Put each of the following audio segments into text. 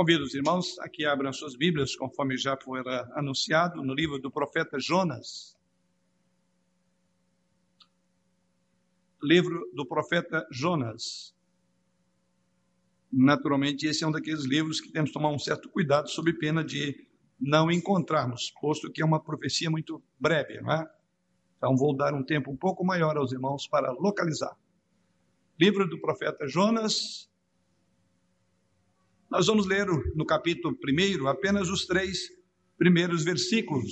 Convido os irmãos a que abram suas Bíblias, conforme já foi anunciado, no livro do profeta Jonas. Livro do profeta Jonas. Naturalmente, esse é um daqueles livros que temos que tomar um certo cuidado, sob pena de não encontrarmos, posto que é uma profecia muito breve, não é? Então, vou dar um tempo um pouco maior aos irmãos para localizar. Livro do profeta Jonas, nós vamos ler no capítulo 1 apenas os três primeiros versículos.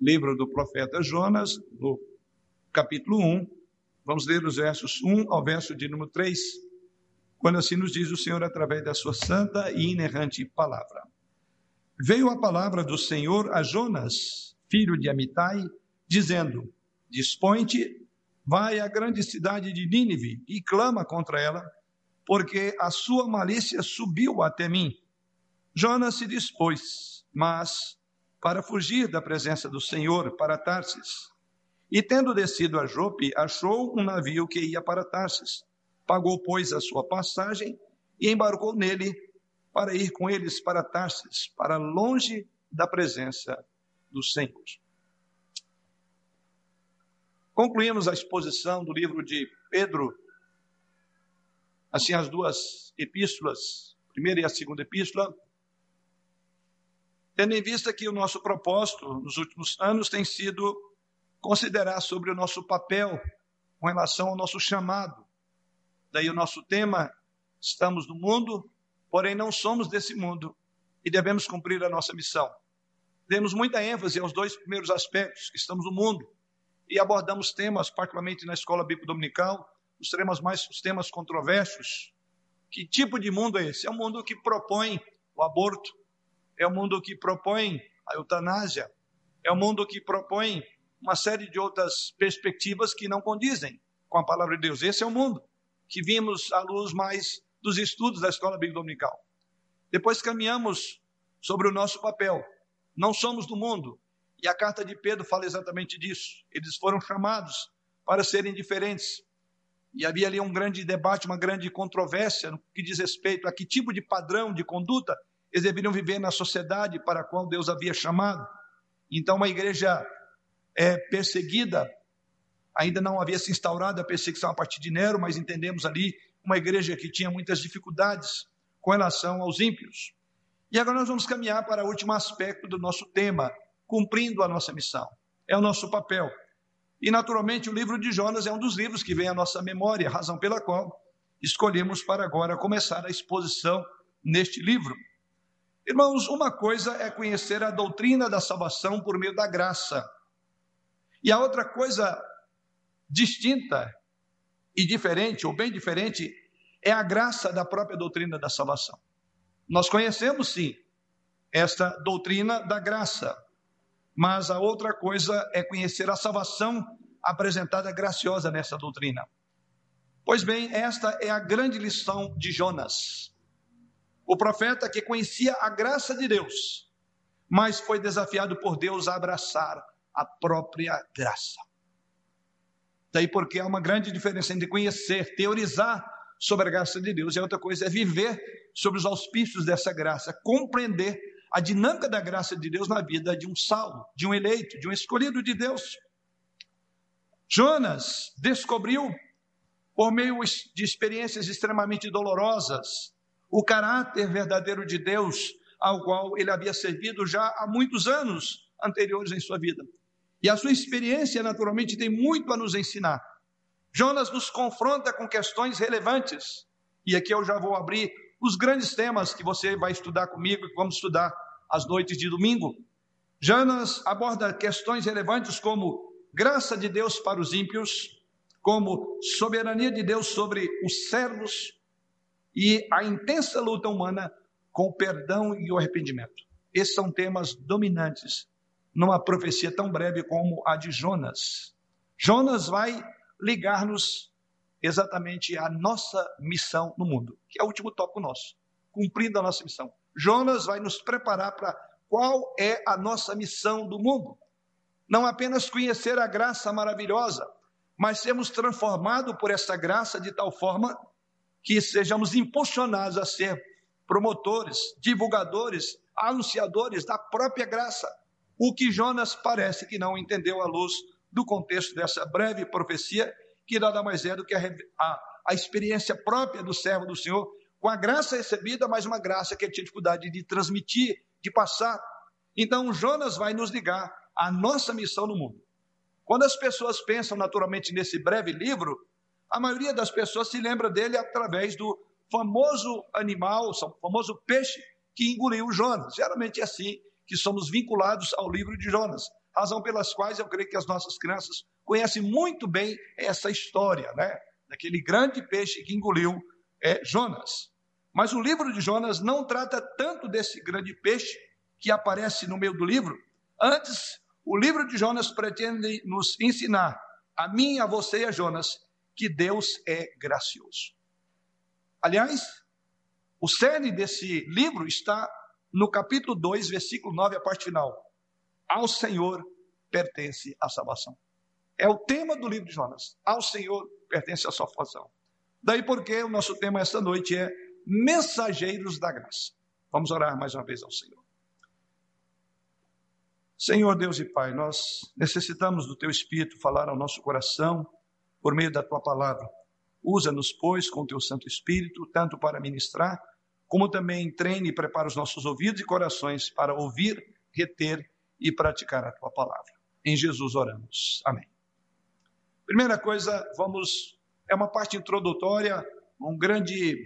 Livro do profeta Jonas, no capítulo 1, vamos ler os versos 1 ao verso de número 3, quando assim nos diz o Senhor através da sua santa e inerrante palavra. Veio a palavra do Senhor a Jonas, filho de Amitai, dizendo: Dispõe-te vai à grande cidade de Nínive e clama contra ela, porque a sua malícia subiu até mim. Jonas se dispôs, mas para fugir da presença do Senhor para Tarsis. E tendo descido a Jope, achou um navio que ia para Tarsis. Pagou, pois, a sua passagem e embarcou nele para ir com eles para Tarsis, para longe da presença do Senhor. Concluímos a exposição do livro de Pedro, assim as duas epístolas, a primeira e a segunda epístola, tendo em vista que o nosso propósito nos últimos anos tem sido considerar sobre o nosso papel com relação ao nosso chamado. Daí o nosso tema, estamos no mundo, porém não somos desse mundo e devemos cumprir a nossa missão. Demos muita ênfase aos dois primeiros aspectos, que estamos no mundo, e abordamos temas, particularmente na escola bíblica dominical, os temas mais os temas controversos. Que tipo de mundo é esse? É um mundo que propõe o aborto, é um mundo que propõe a eutanásia, é um mundo que propõe uma série de outras perspectivas que não condizem com a palavra de Deus. Esse é o mundo que vimos à luz mais dos estudos da escola bíblica dominical. Depois caminhamos sobre o nosso papel. Não somos do mundo, e a carta de Pedro fala exatamente disso. Eles foram chamados para serem diferentes. E havia ali um grande debate, uma grande controvérsia no que diz respeito a que tipo de padrão de conduta eles deveriam viver na sociedade para a qual Deus havia chamado. Então, uma igreja é, perseguida, ainda não havia se instaurado a perseguição a partir de Nero, mas entendemos ali uma igreja que tinha muitas dificuldades com relação aos ímpios. E agora nós vamos caminhar para o último aspecto do nosso tema, cumprindo a nossa missão. É o nosso papel. E, naturalmente, o livro de Jonas é um dos livros que vem à nossa memória, razão pela qual escolhemos para agora começar a exposição neste livro. Irmãos, uma coisa é conhecer a doutrina da salvação por meio da graça, e a outra coisa distinta e diferente, ou bem diferente, é a graça da própria doutrina da salvação. Nós conhecemos sim esta doutrina da graça, mas a outra coisa é conhecer a salvação apresentada graciosa nessa doutrina. Pois bem, esta é a grande lição de Jonas. O profeta que conhecia a graça de Deus, mas foi desafiado por Deus a abraçar a própria graça. Daí porque há uma grande diferença entre conhecer, teorizar sobre a graça de Deus e outra coisa é viver sobre os auspícios dessa graça, compreender a dinâmica da graça de Deus na vida de um salvo, de um eleito, de um escolhido de Deus. Jonas descobriu, por meio de experiências extremamente dolorosas, o caráter verdadeiro de Deus, ao qual ele havia servido já há muitos anos anteriores em sua vida. E a sua experiência, naturalmente, tem muito a nos ensinar. Jonas nos confronta com questões relevantes. E aqui eu já vou abrir os grandes temas que você vai estudar comigo que vamos estudar às noites de domingo. Jonas aborda questões relevantes como graça de Deus para os ímpios, como soberania de Deus sobre os servos e a intensa luta humana com o perdão e o arrependimento. Esses são temas dominantes numa profecia tão breve como a de Jonas. Jonas vai ligar-nos exatamente à nossa missão no mundo, que é o último tópico nosso, cumprindo a nossa missão. Jonas vai nos preparar para qual é a nossa missão do mundo. Não apenas conhecer a graça maravilhosa, mas sermos transformados por essa graça de tal forma que sejamos impulsionados a ser promotores, divulgadores, anunciadores da própria graça. O que Jonas parece que não entendeu à luz do contexto dessa breve profecia, que nada mais é do que a, a, a experiência própria do servo do Senhor, com a graça recebida, mas uma graça que ele tinha dificuldade de transmitir, de passar. Então, Jonas vai nos ligar à nossa missão no mundo. Quando as pessoas pensam naturalmente nesse breve livro, a maioria das pessoas se lembra dele através do famoso animal, o famoso peixe que engoliu Jonas. Geralmente é assim que somos vinculados ao livro de Jonas, razão pelas quais eu creio que as nossas crianças conhecem muito bem essa história, né? Daquele grande peixe que engoliu é, Jonas. Mas o livro de Jonas não trata tanto desse grande peixe que aparece no meio do livro. Antes, o livro de Jonas pretende nos ensinar, a mim, a você e a Jonas, que Deus é gracioso. Aliás, o cerne desse livro está no capítulo 2, versículo 9, a parte final. Ao Senhor pertence a salvação. É o tema do livro de Jonas. Ao Senhor pertence a salvação. Daí porque o nosso tema esta noite é mensageiros da graça. Vamos orar mais uma vez ao Senhor. Senhor Deus e Pai, nós necessitamos do Teu Espírito falar ao nosso coração por meio da Tua palavra. Usa-nos, pois, com Teu Santo Espírito, tanto para ministrar, como também treine e prepara os nossos ouvidos e corações para ouvir, reter e praticar a Tua palavra. Em Jesus oramos. Amém. Primeira coisa, vamos, é uma parte introdutória, um grande,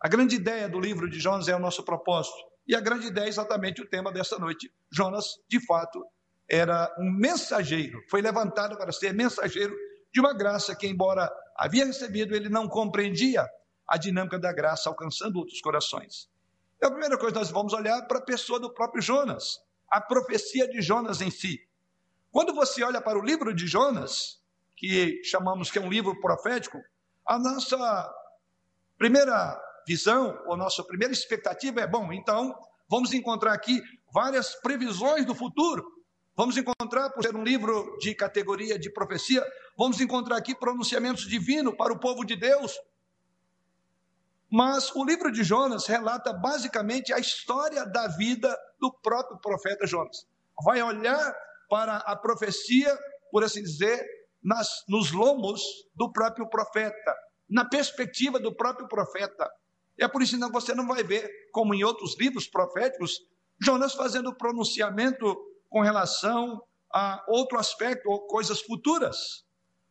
a grande ideia do livro de Jonas é o nosso propósito. E a grande ideia é exatamente o tema dessa noite. Jonas, de fato, era um mensageiro, foi levantado para ser mensageiro de uma graça que, embora havia recebido, ele não compreendia a dinâmica da graça alcançando outros corações. Então, a primeira coisa, nós vamos olhar para a pessoa do próprio Jonas, a profecia de Jonas em si. Quando você olha para o livro de Jonas, que chamamos que é um livro profético, a nossa primeira visão, ou nossa primeira expectativa é: bom, então vamos encontrar aqui várias previsões do futuro. Vamos encontrar, por ser um livro de categoria de profecia, vamos encontrar aqui pronunciamentos divinos para o povo de Deus. Mas o livro de Jonas relata basicamente a história da vida do próprio profeta Jonas. Vai olhar para a profecia, por assim dizer, nas, nos lomos do próprio profeta, na perspectiva do próprio profeta. É por isso que você não vai ver, como em outros livros proféticos, Jonas fazendo pronunciamento com relação a outro aspecto ou coisas futuras.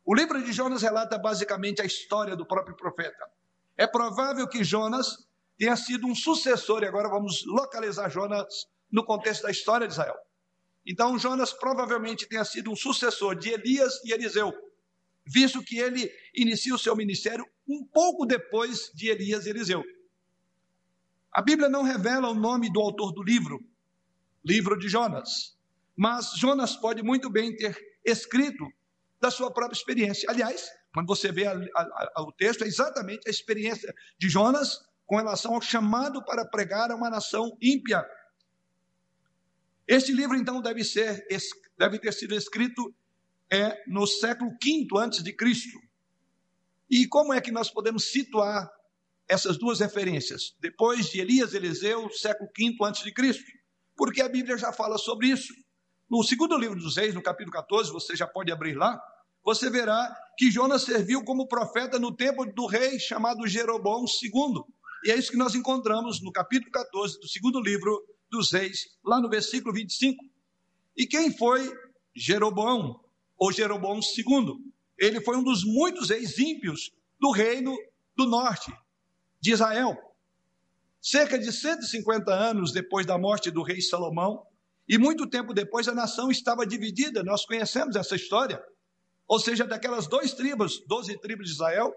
O livro de Jonas relata basicamente a história do próprio profeta. É provável que Jonas tenha sido um sucessor, e agora vamos localizar Jonas no contexto da história de Israel. Então, Jonas provavelmente tenha sido um sucessor de Elias e Eliseu, visto que ele inicia o seu ministério um pouco depois de Elias e Eliseu. A Bíblia não revela o nome do autor do livro, livro de Jonas, mas Jonas pode muito bem ter escrito da sua própria experiência. Aliás, quando você vê a, a, a, o texto, é exatamente a experiência de Jonas com relação ao chamado para pregar a uma nação ímpia. Este livro, então, deve, ser, deve ter sido escrito é, no século V antes de Cristo. E como é que nós podemos situar essas duas referências? Depois de Elias e Eliseu, século V antes de Cristo. Porque a Bíblia já fala sobre isso. No segundo livro dos Reis, no capítulo 14, você já pode abrir lá, você verá que Jonas serviu como profeta no tempo do rei chamado Jeroboão II. E é isso que nós encontramos no capítulo 14 do segundo livro dos Reis, lá no versículo 25. E quem foi Jeroboão, ou Jeroboão II? Ele foi um dos muitos reis ímpios do reino do norte de Israel. Cerca de 150 anos depois da morte do rei Salomão, e muito tempo depois a nação estava dividida, nós conhecemos essa história. Ou seja, daquelas duas tribos, 12 tribos de Israel,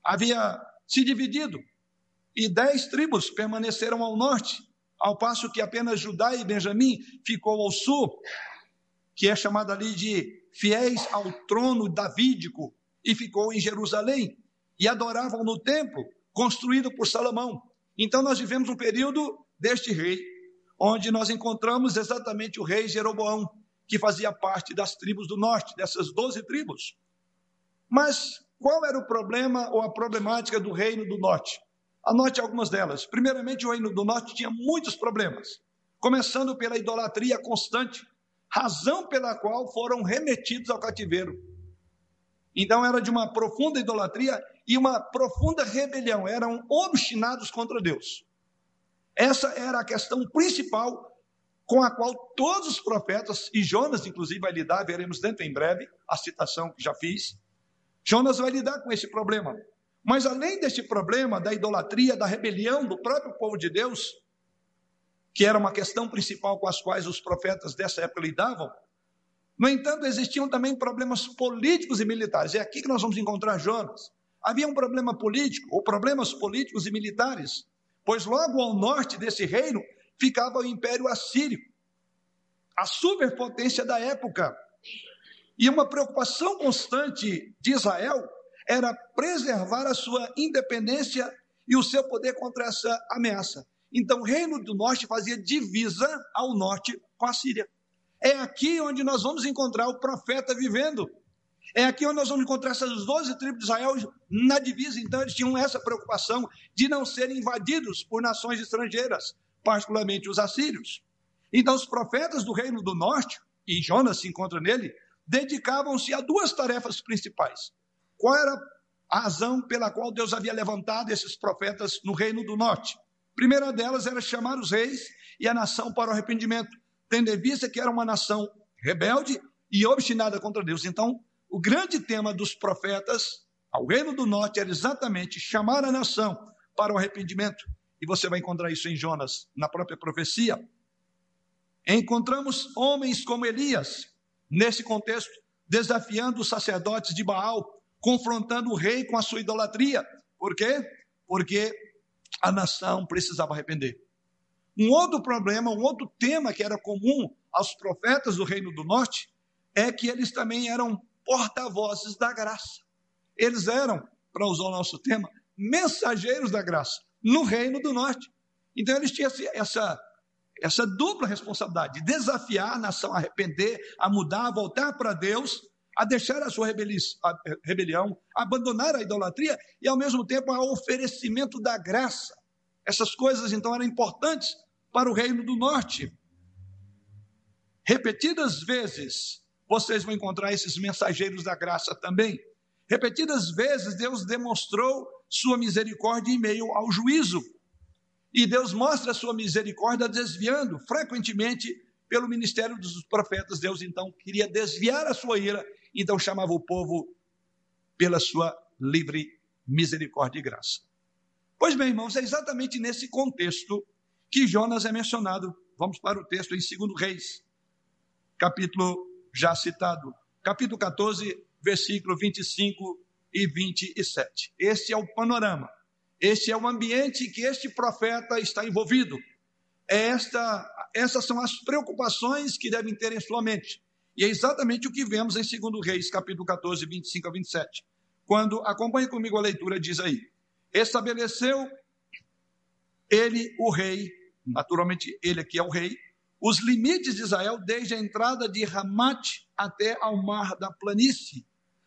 havia se dividido, e dez tribos permaneceram ao norte, ao passo que apenas Judá e Benjamim ficou ao sul, que é chamado ali de fiéis ao trono davídico, e ficou em Jerusalém, e adoravam no templo construído por Salomão. Então nós vivemos um período deste rei, onde nós encontramos exatamente o rei Jeroboão, que fazia parte das tribos do norte, dessas doze tribos. Mas qual era o problema ou a problemática do reino do norte? Anote algumas delas. Primeiramente, o reino do norte tinha muitos problemas, começando pela idolatria constante, razão pela qual foram remetidos ao cativeiro. Então, era de uma profunda idolatria e uma profunda rebelião, eram obstinados contra Deus. Essa era a questão principal com a qual todos os profetas, e Jonas, inclusive, vai lidar, veremos dentro em breve a citação que já fiz. Jonas vai lidar com esse problema. Mas além deste problema da idolatria, da rebelião do próprio povo de Deus, que era uma questão principal com as quais os profetas dessa época lidavam, no entanto, existiam também problemas políticos e militares. É aqui que nós vamos encontrar Jonas. Havia um problema político, ou problemas políticos e militares, pois logo ao norte desse reino ficava o Império Assírio, a superpotência da época. E uma preocupação constante de Israel era preservar a sua independência e o seu poder contra essa ameaça. Então, o Reino do Norte fazia divisa ao norte com a Síria. É aqui onde nós vamos encontrar o profeta vivendo. É aqui onde nós vamos encontrar essas 12 tribos de Israel na divisa. Então, eles tinham essa preocupação de não serem invadidos por nações estrangeiras, particularmente os assírios. Então, os profetas do Reino do Norte, e Jonas se encontra nele, dedicavam-se a duas tarefas principais. Qual era a razão pela qual Deus havia levantado esses profetas no Reino do Norte? A primeira delas era chamar os reis e a nação para o arrependimento, tendo em vista que era uma nação rebelde e obstinada contra Deus. Então, o grande tema dos profetas ao Reino do Norte era exatamente chamar a nação para o arrependimento. E você vai encontrar isso em Jonas, na própria profecia. Encontramos homens como Elias, nesse contexto, desafiando os sacerdotes de Baal, confrontando o rei com a sua idolatria. Por quê? Porque a nação precisava arrepender. Um outro problema, um outro tema que era comum aos profetas do Reino do Norte é que eles também eram porta-vozes da graça. Eles eram, para usar o nosso tema, mensageiros da graça no Reino do Norte. Então eles tinham essa essa dupla responsabilidade de desafiar a nação a arrepender, a mudar, a voltar para Deus, a deixar a sua rebelião, a abandonar a idolatria e, ao mesmo tempo, ao oferecimento da graça. Essas coisas, então, eram importantes para o reino do norte. Repetidas vezes, vocês vão encontrar esses mensageiros da graça também. Repetidas vezes, Deus demonstrou sua misericórdia em meio ao juízo. E Deus mostra a sua misericórdia desviando frequentemente pelo ministério dos profetas. Deus então queria desviar a sua ira, então chamava o povo pela sua livre misericórdia e graça. Pois bem, irmãos, é exatamente nesse contexto que Jonas é mencionado. Vamos para o texto em 2 Reis, capítulo já citado, capítulo 14, versículo 25 e 27. Este é o panorama. Este é o ambiente que este profeta está envolvido. É esta, essas são as preocupações que devem ter em sua mente. E é exatamente o que vemos em 2 Reis, capítulo 14, 25 a 27. Quando, acompanhe comigo a leitura, diz aí: Estabeleceu ele, o rei, naturalmente ele aqui é o rei, os limites de Israel desde a entrada de Ramat até ao mar da planície,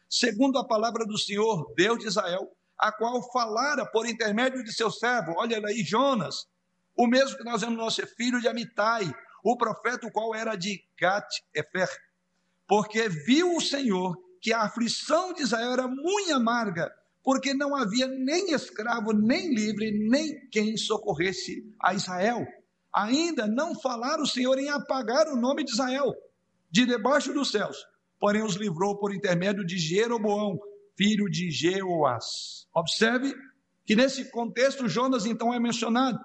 segundo a palavra do Senhor, Deus de Israel, a qual falara por intermédio de seu servo, olha aí, Jonas, o mesmo que nós vemos no nosso filho de Amitai, o profeta, o qual era de Gat-Efer, porque viu o Senhor que a aflição de Israel era muito amarga, porque não havia nem escravo, nem livre, nem quem socorresse a Israel. Ainda não falara o Senhor em apagar o nome de Israel de debaixo dos céus, porém os livrou por intermédio de Jeroboão, filho de Jeoás. Observe que nesse contexto Jonas então é mencionado.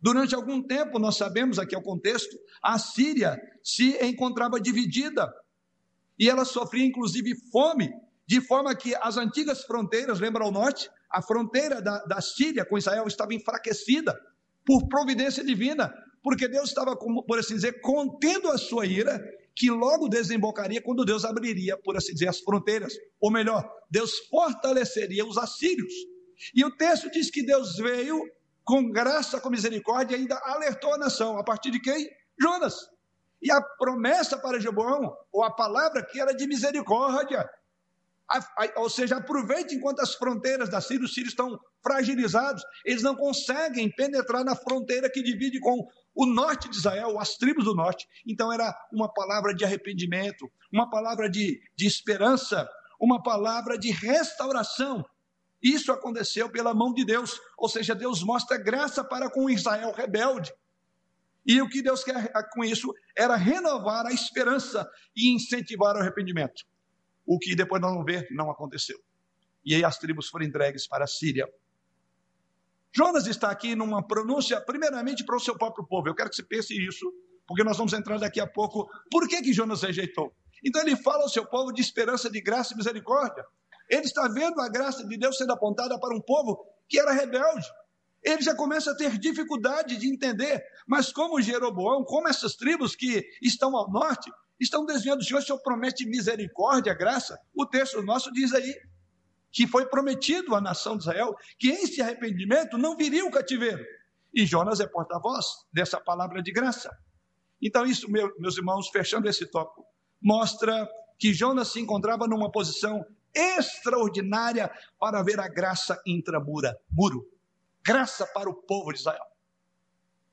Durante algum tempo, nós sabemos aqui é o contexto, a Síria se encontrava dividida e ela sofria inclusive fome, de forma que as antigas fronteiras, lembra ao norte, a fronteira da, da Síria com Israel estava enfraquecida por providência divina, porque Deus estava, por assim dizer, contendo a sua ira que logo desembocaria quando Deus abriria, por assim dizer, as fronteiras. Ou melhor, Deus fortaleceria os assírios. E o texto diz que Deus veio com graça, com misericórdia, e ainda alertou a nação. A partir de quem? Jonas. E a promessa para Jeroboão, ou a palavra que era de misericórdia. Ou seja, aproveite enquanto as fronteiras da Síria, os sírios estão fragilizados, eles não conseguem penetrar na fronteira que divide com o norte de Israel, as tribos do norte. Então era uma palavra de arrependimento, uma palavra de, de esperança, uma palavra de restauração. Isso aconteceu pela mão de Deus, ou seja, Deus mostra graça para com Israel rebelde. E o que Deus quer com isso era renovar a esperança e incentivar o arrependimento. O que depois nós vamos ver não aconteceu. E aí as tribos foram entregues para a Síria. Jonas está aqui numa pronúncia, primeiramente para o seu próprio povo. Eu quero que você pense isso, porque nós vamos entrar daqui a pouco. Por que, que Jonas rejeitou? Então ele fala ao seu povo de esperança, de graça e misericórdia. Ele está vendo a graça de Deus sendo apontada para um povo que era rebelde ele já começa a ter dificuldade de entender. Mas como Jeroboão, como essas tribos que estão ao norte, estão desviando do Senhor, o Senhor promete misericórdia, graça. O texto nosso diz aí que foi prometido à nação de Israel que esse arrependimento não viria o cativeiro. E Jonas é porta-voz dessa palavra de graça. Então, isso, meus irmãos, fechando esse tópico, mostra que Jonas se encontrava numa posição extraordinária para ver a graça intramura, muro graça para o povo de Israel.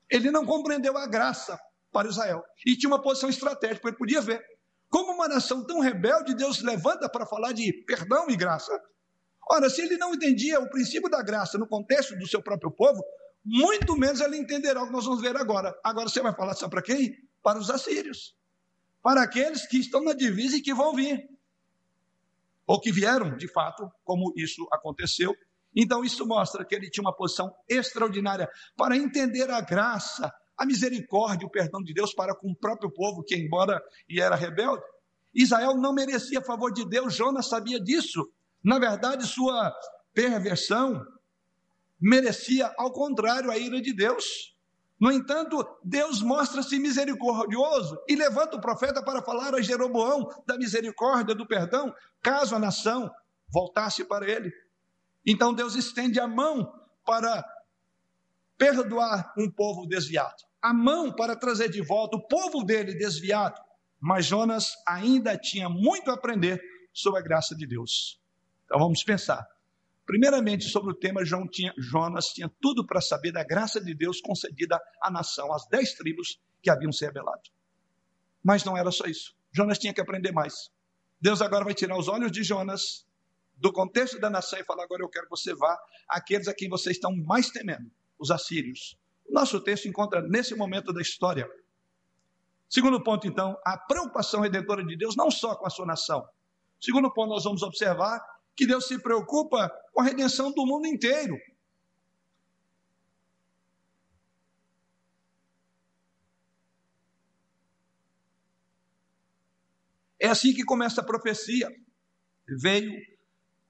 Ele não compreendeu a graça para Israel e tinha uma posição estratégica, ele podia ver. Como uma nação tão rebelde, Deus levanta para falar de perdão e graça. Ora, se ele não entendia o princípio da graça no contexto do seu próprio povo, muito menos ele entenderá o que nós vamos ver agora. Agora você vai falar sabe para quem? Para os assírios. Para aqueles que estão na divisa e que vão vir. Ou que vieram, de fato, como isso aconteceu então, isso mostra que ele tinha uma posição extraordinária para entender a graça, a misericórdia, o perdão de Deus para com o próprio povo, que, embora e era rebelde, Israel não merecia favor de Deus, Jonas sabia disso. Na verdade, sua perversão merecia, ao contrário, a ira de Deus. No entanto, Deus mostra-se misericordioso e levanta o profeta para falar a Jeroboão da misericórdia, do perdão, caso a nação voltasse para ele. Então Deus estende a mão para perdoar um povo desviado, a mão para trazer de volta o povo dele desviado. Mas Jonas ainda tinha muito a aprender sobre a graça de Deus. Então vamos pensar. Primeiramente, sobre o tema, Jonas tinha tudo para saber da graça de Deus concedida à nação, às dez tribos que haviam se rebelado. Mas não era só isso. Jonas tinha que aprender mais. Deus agora vai tirar os olhos de Jonas do contexto da nação e falar: agora eu quero que você vá àqueles a quem vocês estão mais temendo, os assírios. Nosso texto encontra nesse momento da história. Segundo ponto, então, a preocupação redentora de Deus não só com a sua nação. Segundo ponto, nós vamos observar que Deus se preocupa com a redenção do mundo inteiro. É assim que começa a profecia. Veio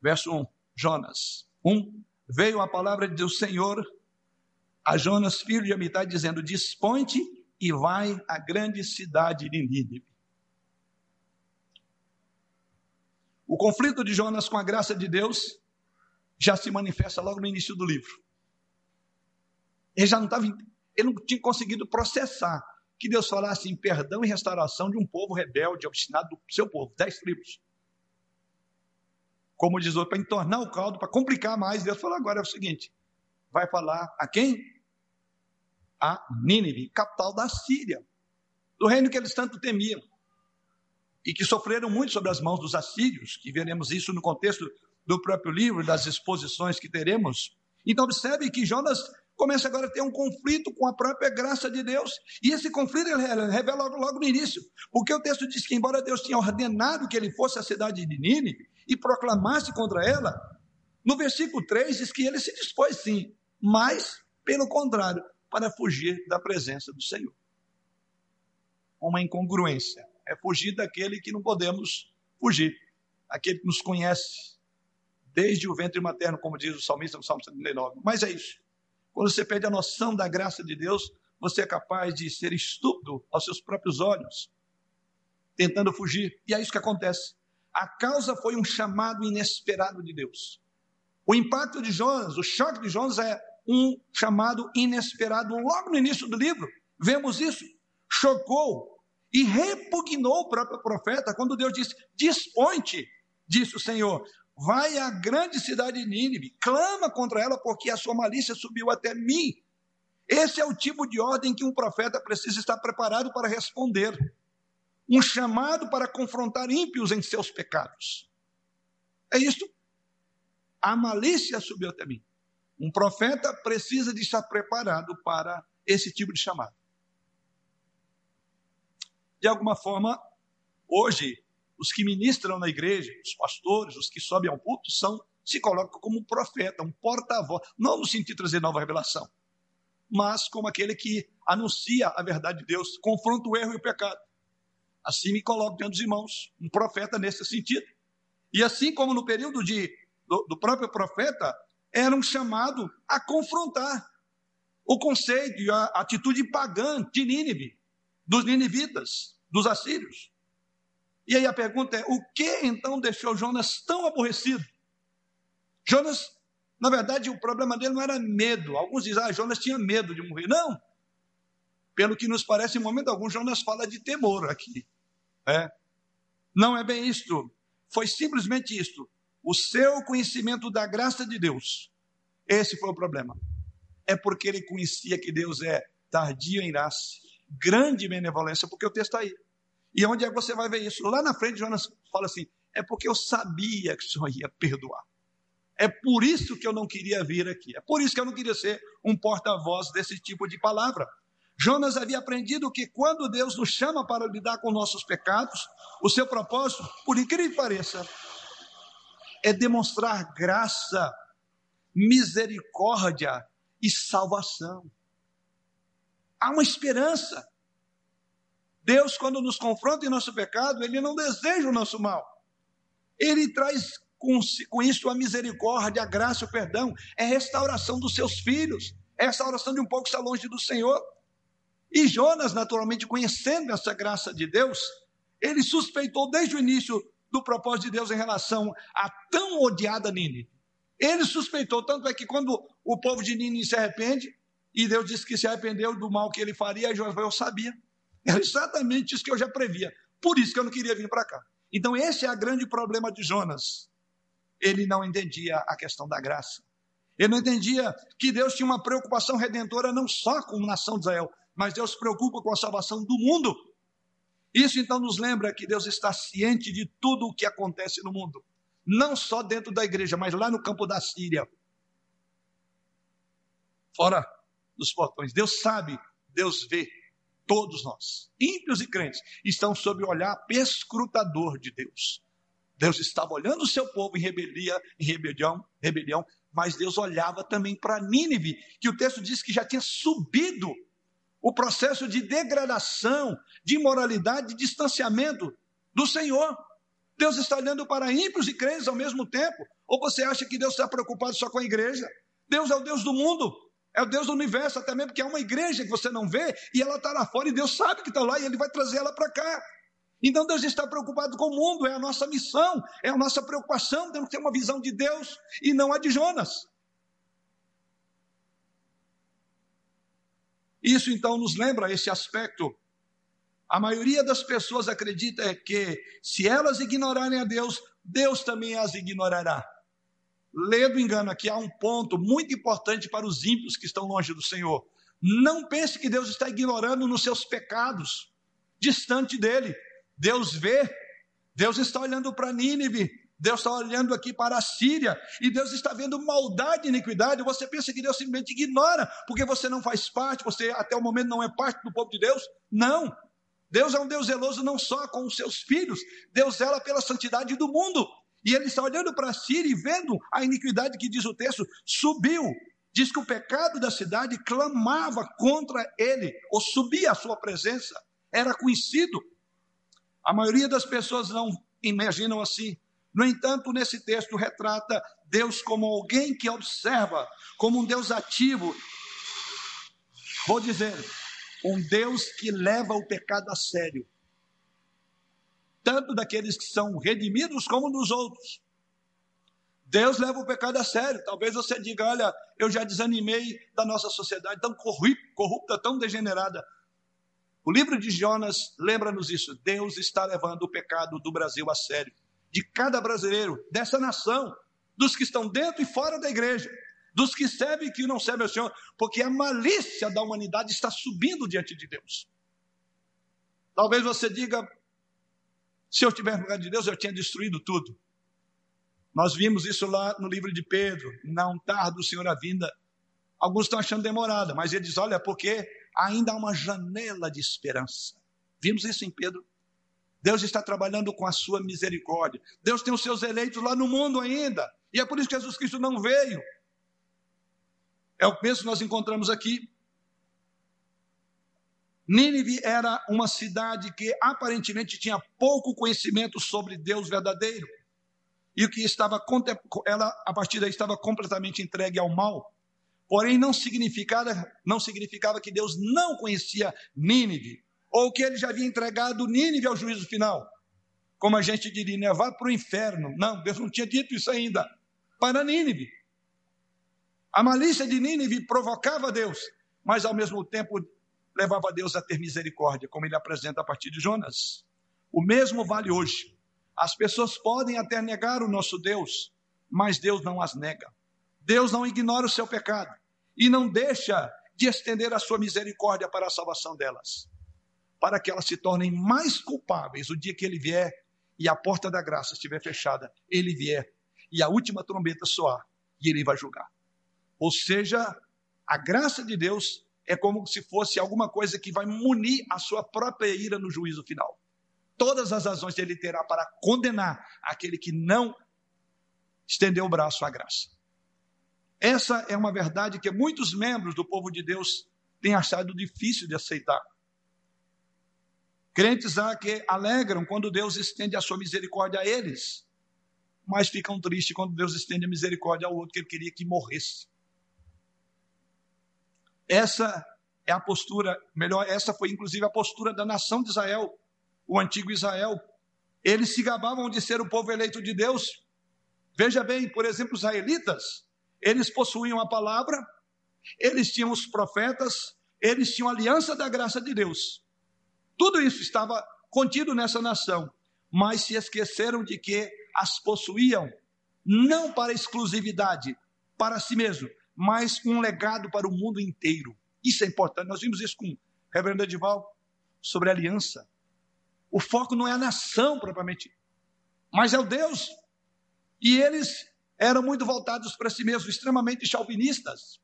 Verso 1, Jonas. 1. Veio a palavra do Senhor a Jonas, filho de Amitai, dizendo: Dispõe-te e vai à grande cidade de Nínive. O conflito de Jonas com a graça de Deus já se manifesta logo no início do livro. Ele já não estava, ele não tinha conseguido processar que Deus falasse em perdão e restauração de um povo rebelde, obstinado do seu povo, dez tribos como diz outro, para entornar o caldo, para complicar mais. Deus falou: agora é o seguinte: vai falar a quem? A Nínive, capital da Síria, do reino que eles tanto temiam e que sofreram muito sobre as mãos dos assírios, que veremos isso no contexto do próprio livro, das exposições que teremos. Então, observe que Jonas começa agora a ter um conflito com a própria graça de Deus. E esse conflito ele revela logo, logo no início. Porque o texto diz que, embora Deus tinha ordenado que ele fosse à cidade de Nínive, e proclamasse contra ela, no versículo 3 diz que ele se dispôs sim, mas, pelo contrário, para fugir da presença do Senhor. Uma incongruência. É fugir daquele que não podemos fugir, aquele que nos conhece desde o ventre materno, como diz o salmista no Salmo 79. Mas é isso. Quando você perde a noção da graça de Deus, você é capaz de ser estúpido aos seus próprios olhos, tentando fugir. E é isso que acontece. A causa foi um chamado inesperado de Deus. O impacto de Jonas, o choque de Jonas é um chamado inesperado logo no início do livro. Vemos isso. Chocou e repugnou o próprio profeta quando Deus disse: Dispõe-te, disse o Senhor, vai à grande cidade de Nínive, clama contra ela, porque a sua malícia subiu até mim. Esse é o tipo de ordem que um profeta precisa estar preparado para responder. Um chamado para confrontar ímpios em seus pecados. É isto. A malícia subiu até mim. Um profeta precisa de estar preparado para esse tipo de chamado. De alguma forma, hoje, os que ministram na igreja, os pastores, os que sobem ao culto, são, se colocam como um profeta, um porta-voz, não no sentido de trazer nova revelação, mas como aquele que anuncia a verdade de Deus, confronta o erro e o pecado. Assim me coloco diante dos irmãos, um profeta nesse sentido. E assim como no período de, do, do próprio profeta, era um chamado a confrontar o conceito e a atitude pagã de Nínive, dos ninivitas, dos assírios. E aí a pergunta é: o que então deixou Jonas tão aborrecido? Jonas, na verdade, o problema dele não era medo. Alguns dizem, ah, Jonas tinha medo de morrer. Não. Pelo que nos parece, em momento algum, Jonas fala de temor aqui. É. Não é bem isto. Foi simplesmente isto. O seu conhecimento da graça de Deus. Esse foi o problema. É porque ele conhecia que Deus é tardio em graça grande benevolência, porque o texto está aí. E onde é que você vai ver isso? Lá na frente, Jonas fala assim: é porque eu sabia que o Senhor ia perdoar. É por isso que eu não queria vir aqui. É por isso que eu não queria ser um porta-voz desse tipo de palavra. Jonas havia aprendido que quando Deus nos chama para lidar com nossos pecados, o seu propósito, por incrível que pareça, é demonstrar graça, misericórdia e salvação há uma esperança. Deus, quando nos confronta em nosso pecado, Ele não deseja o nosso mal. Ele traz com, com isso a misericórdia, a graça, o perdão. É restauração dos seus filhos. É restauração de um pouco estar longe do Senhor. E Jonas, naturalmente, conhecendo essa graça de Deus, ele suspeitou desde o início do propósito de Deus em relação a tão odiada Nínive. Ele suspeitou, tanto é que quando o povo de Nínive se arrepende, e Deus disse que se arrependeu do mal que ele faria. Jonas falou: Eu sabia. Era exatamente isso que eu já previa. Por isso que eu não queria vir para cá. Então, esse é o grande problema de Jonas. Ele não entendia a questão da graça. Ele não entendia que Deus tinha uma preocupação redentora não só com a nação de Israel, mas Deus se preocupa com a salvação do mundo. Isso então nos lembra que Deus está ciente de tudo o que acontece no mundo, não só dentro da igreja, mas lá no campo da Síria. Fora dos portões. Deus sabe, Deus vê. Todos nós, ímpios e crentes, estão sob o olhar perscrutador de Deus. Deus estava olhando o seu povo em rebelião, em rebelião, rebelião, mas Deus olhava também para Nínive, que o texto diz que já tinha subido o processo de degradação, de imoralidade, de distanciamento do Senhor. Deus está olhando para ímpios e crentes ao mesmo tempo. Ou você acha que Deus está preocupado só com a igreja? Deus é o Deus do mundo. É o Deus do universo, até mesmo porque é uma igreja que você não vê e ela está lá fora e Deus sabe que está lá e Ele vai trazer ela para cá. Então Deus está preocupado com o mundo, é a nossa missão, é a nossa preocupação. Temos que ter uma visão de Deus e não a de Jonas. Isso então nos lembra esse aspecto. A maioria das pessoas acredita que se elas ignorarem a Deus, Deus também as ignorará. Lê do engano aqui, há um ponto muito importante para os ímpios que estão longe do Senhor. Não pense que Deus está ignorando nos seus pecados, distante dele. Deus vê, Deus está olhando para Nínive, Deus está olhando aqui para a Síria, e Deus está vendo maldade e iniquidade. Você pensa que Deus simplesmente ignora, porque você não faz parte, você até o momento não é parte do povo de Deus? Não. Deus é um Deus zeloso não só com os seus filhos, Deus zela pela santidade do mundo. E ele está olhando para a Síria e vendo a iniquidade que diz o texto, subiu. Diz que o pecado da cidade clamava contra ele, ou subia à sua presença, era conhecido. A maioria das pessoas não imaginam assim. No entanto, nesse texto retrata Deus como alguém que observa, como um Deus ativo. Vou dizer, um Deus que leva o pecado a sério tanto daqueles que são redimidos como dos outros. Deus leva o pecado a sério. Talvez você diga: olha, eu já desanimei da nossa sociedade tão corrupta, tão degenerada. O livro de Jonas lembra-nos isso. Deus está levando o pecado do Brasil a sério. De cada brasileiro, dessa nação, dos que estão dentro e fora da igreja, dos que servem e que não servem ao Senhor, porque a malícia da humanidade está subindo diante de Deus. Talvez você diga: se eu tivesse no lugar de Deus, eu tinha destruído tudo. Nós vimos isso lá no livro de Pedro, não tarda o Senhor a vinda. Alguns estão achando demorada, mas ele diz: olha, porque ainda há uma janela de esperança. Vimos isso em Pedro. Deus está trabalhando com a sua misericórdia. Deus tem os seus eleitos lá no mundo ainda. E é por isso que Jesus Cristo não veio. É o mesmo que nós encontramos aqui. Nínive era uma cidade que aparentemente tinha pouco conhecimento sobre Deus verdadeiro. E o que estava ela a partir daí estava completamente entregue ao mal. Porém não significava não significava que Deus não conhecia Nínive ou que ele já havia entregado Nínive ao juízo final. Como a gente diria, né? vá para o inferno. Não, Deus não tinha dito isso ainda. Para Nínive. A malícia de Nínive provocava Deus, mas ao mesmo tempo levava Deus a ter misericórdia, como ele apresenta a partir de Jonas. O mesmo vale hoje. As pessoas podem até negar o nosso Deus, mas Deus não as nega. Deus não ignora o seu pecado e não deixa de estender a sua misericórdia para a salvação delas, para que elas se tornem mais culpáveis o dia que ele vier e a porta da graça estiver fechada, ele vier e a última trombeta soar e ele vai julgar. Ou seja, a graça de Deus é como se fosse alguma coisa que vai munir a sua própria ira no juízo final. Todas as razões ele terá para condenar aquele que não estendeu o braço à graça. Essa é uma verdade que muitos membros do povo de Deus têm achado difícil de aceitar. Crentes há que alegram quando Deus estende a sua misericórdia a eles, mas ficam tristes quando Deus estende a misericórdia ao outro que ele queria que morresse. Essa é a postura, melhor, essa foi inclusive a postura da nação de Israel, o antigo Israel. Eles se gabavam de ser o povo eleito de Deus. Veja bem, por exemplo, os israelitas, eles possuíam a palavra, eles tinham os profetas, eles tinham a aliança da graça de Deus. Tudo isso estava contido nessa nação, mas se esqueceram de que as possuíam não para exclusividade, para si mesmo, mas um legado para o mundo inteiro. Isso é importante. Nós vimos isso com o reverendo Edival sobre a aliança. O foco não é a nação propriamente, mas é o Deus. E eles eram muito voltados para si mesmos, extremamente chauvinistas.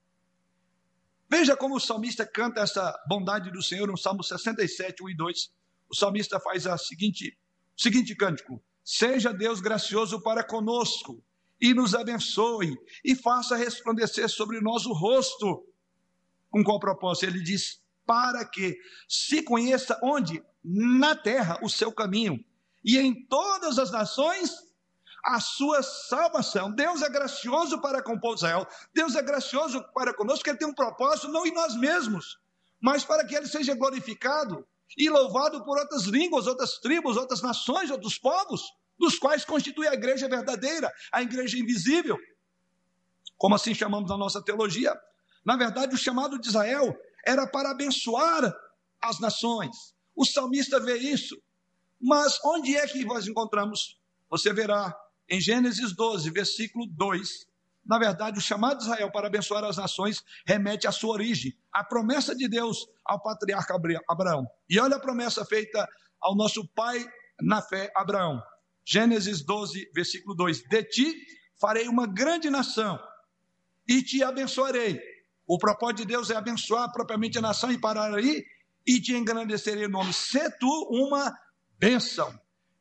Veja como o salmista canta essa bondade do Senhor no Salmo 67, 1 e 2. O salmista faz a seguinte, o seguinte cântico: Seja Deus gracioso para conosco, e nos abençoe e faça resplandecer sobre nós o rosto. Com qual propósito? Ele diz: para que se conheça onde? Na terra o seu caminho, e em todas as nações a sua salvação. Deus é gracioso para com o Israel, Deus é gracioso para conosco, Ele tem um propósito não em nós mesmos, mas para que Ele seja glorificado e louvado por outras línguas, outras tribos, outras nações, outros povos dos quais constitui a igreja verdadeira, a igreja invisível, como assim chamamos na nossa teologia. Na verdade, o chamado de Israel era para abençoar as nações. O salmista vê isso. Mas onde é que nós encontramos? Você verá em Gênesis 12, versículo 2. Na verdade, o chamado de Israel para abençoar as nações remete à sua origem, à promessa de Deus ao patriarca Abraão. E olha a promessa feita ao nosso pai na fé, Abraão. Gênesis 12, versículo 2: De ti farei uma grande nação e te abençoarei. O propósito de Deus é abençoar propriamente a nação e parar aí e te engrandecerei o nome. Se tu uma bênção.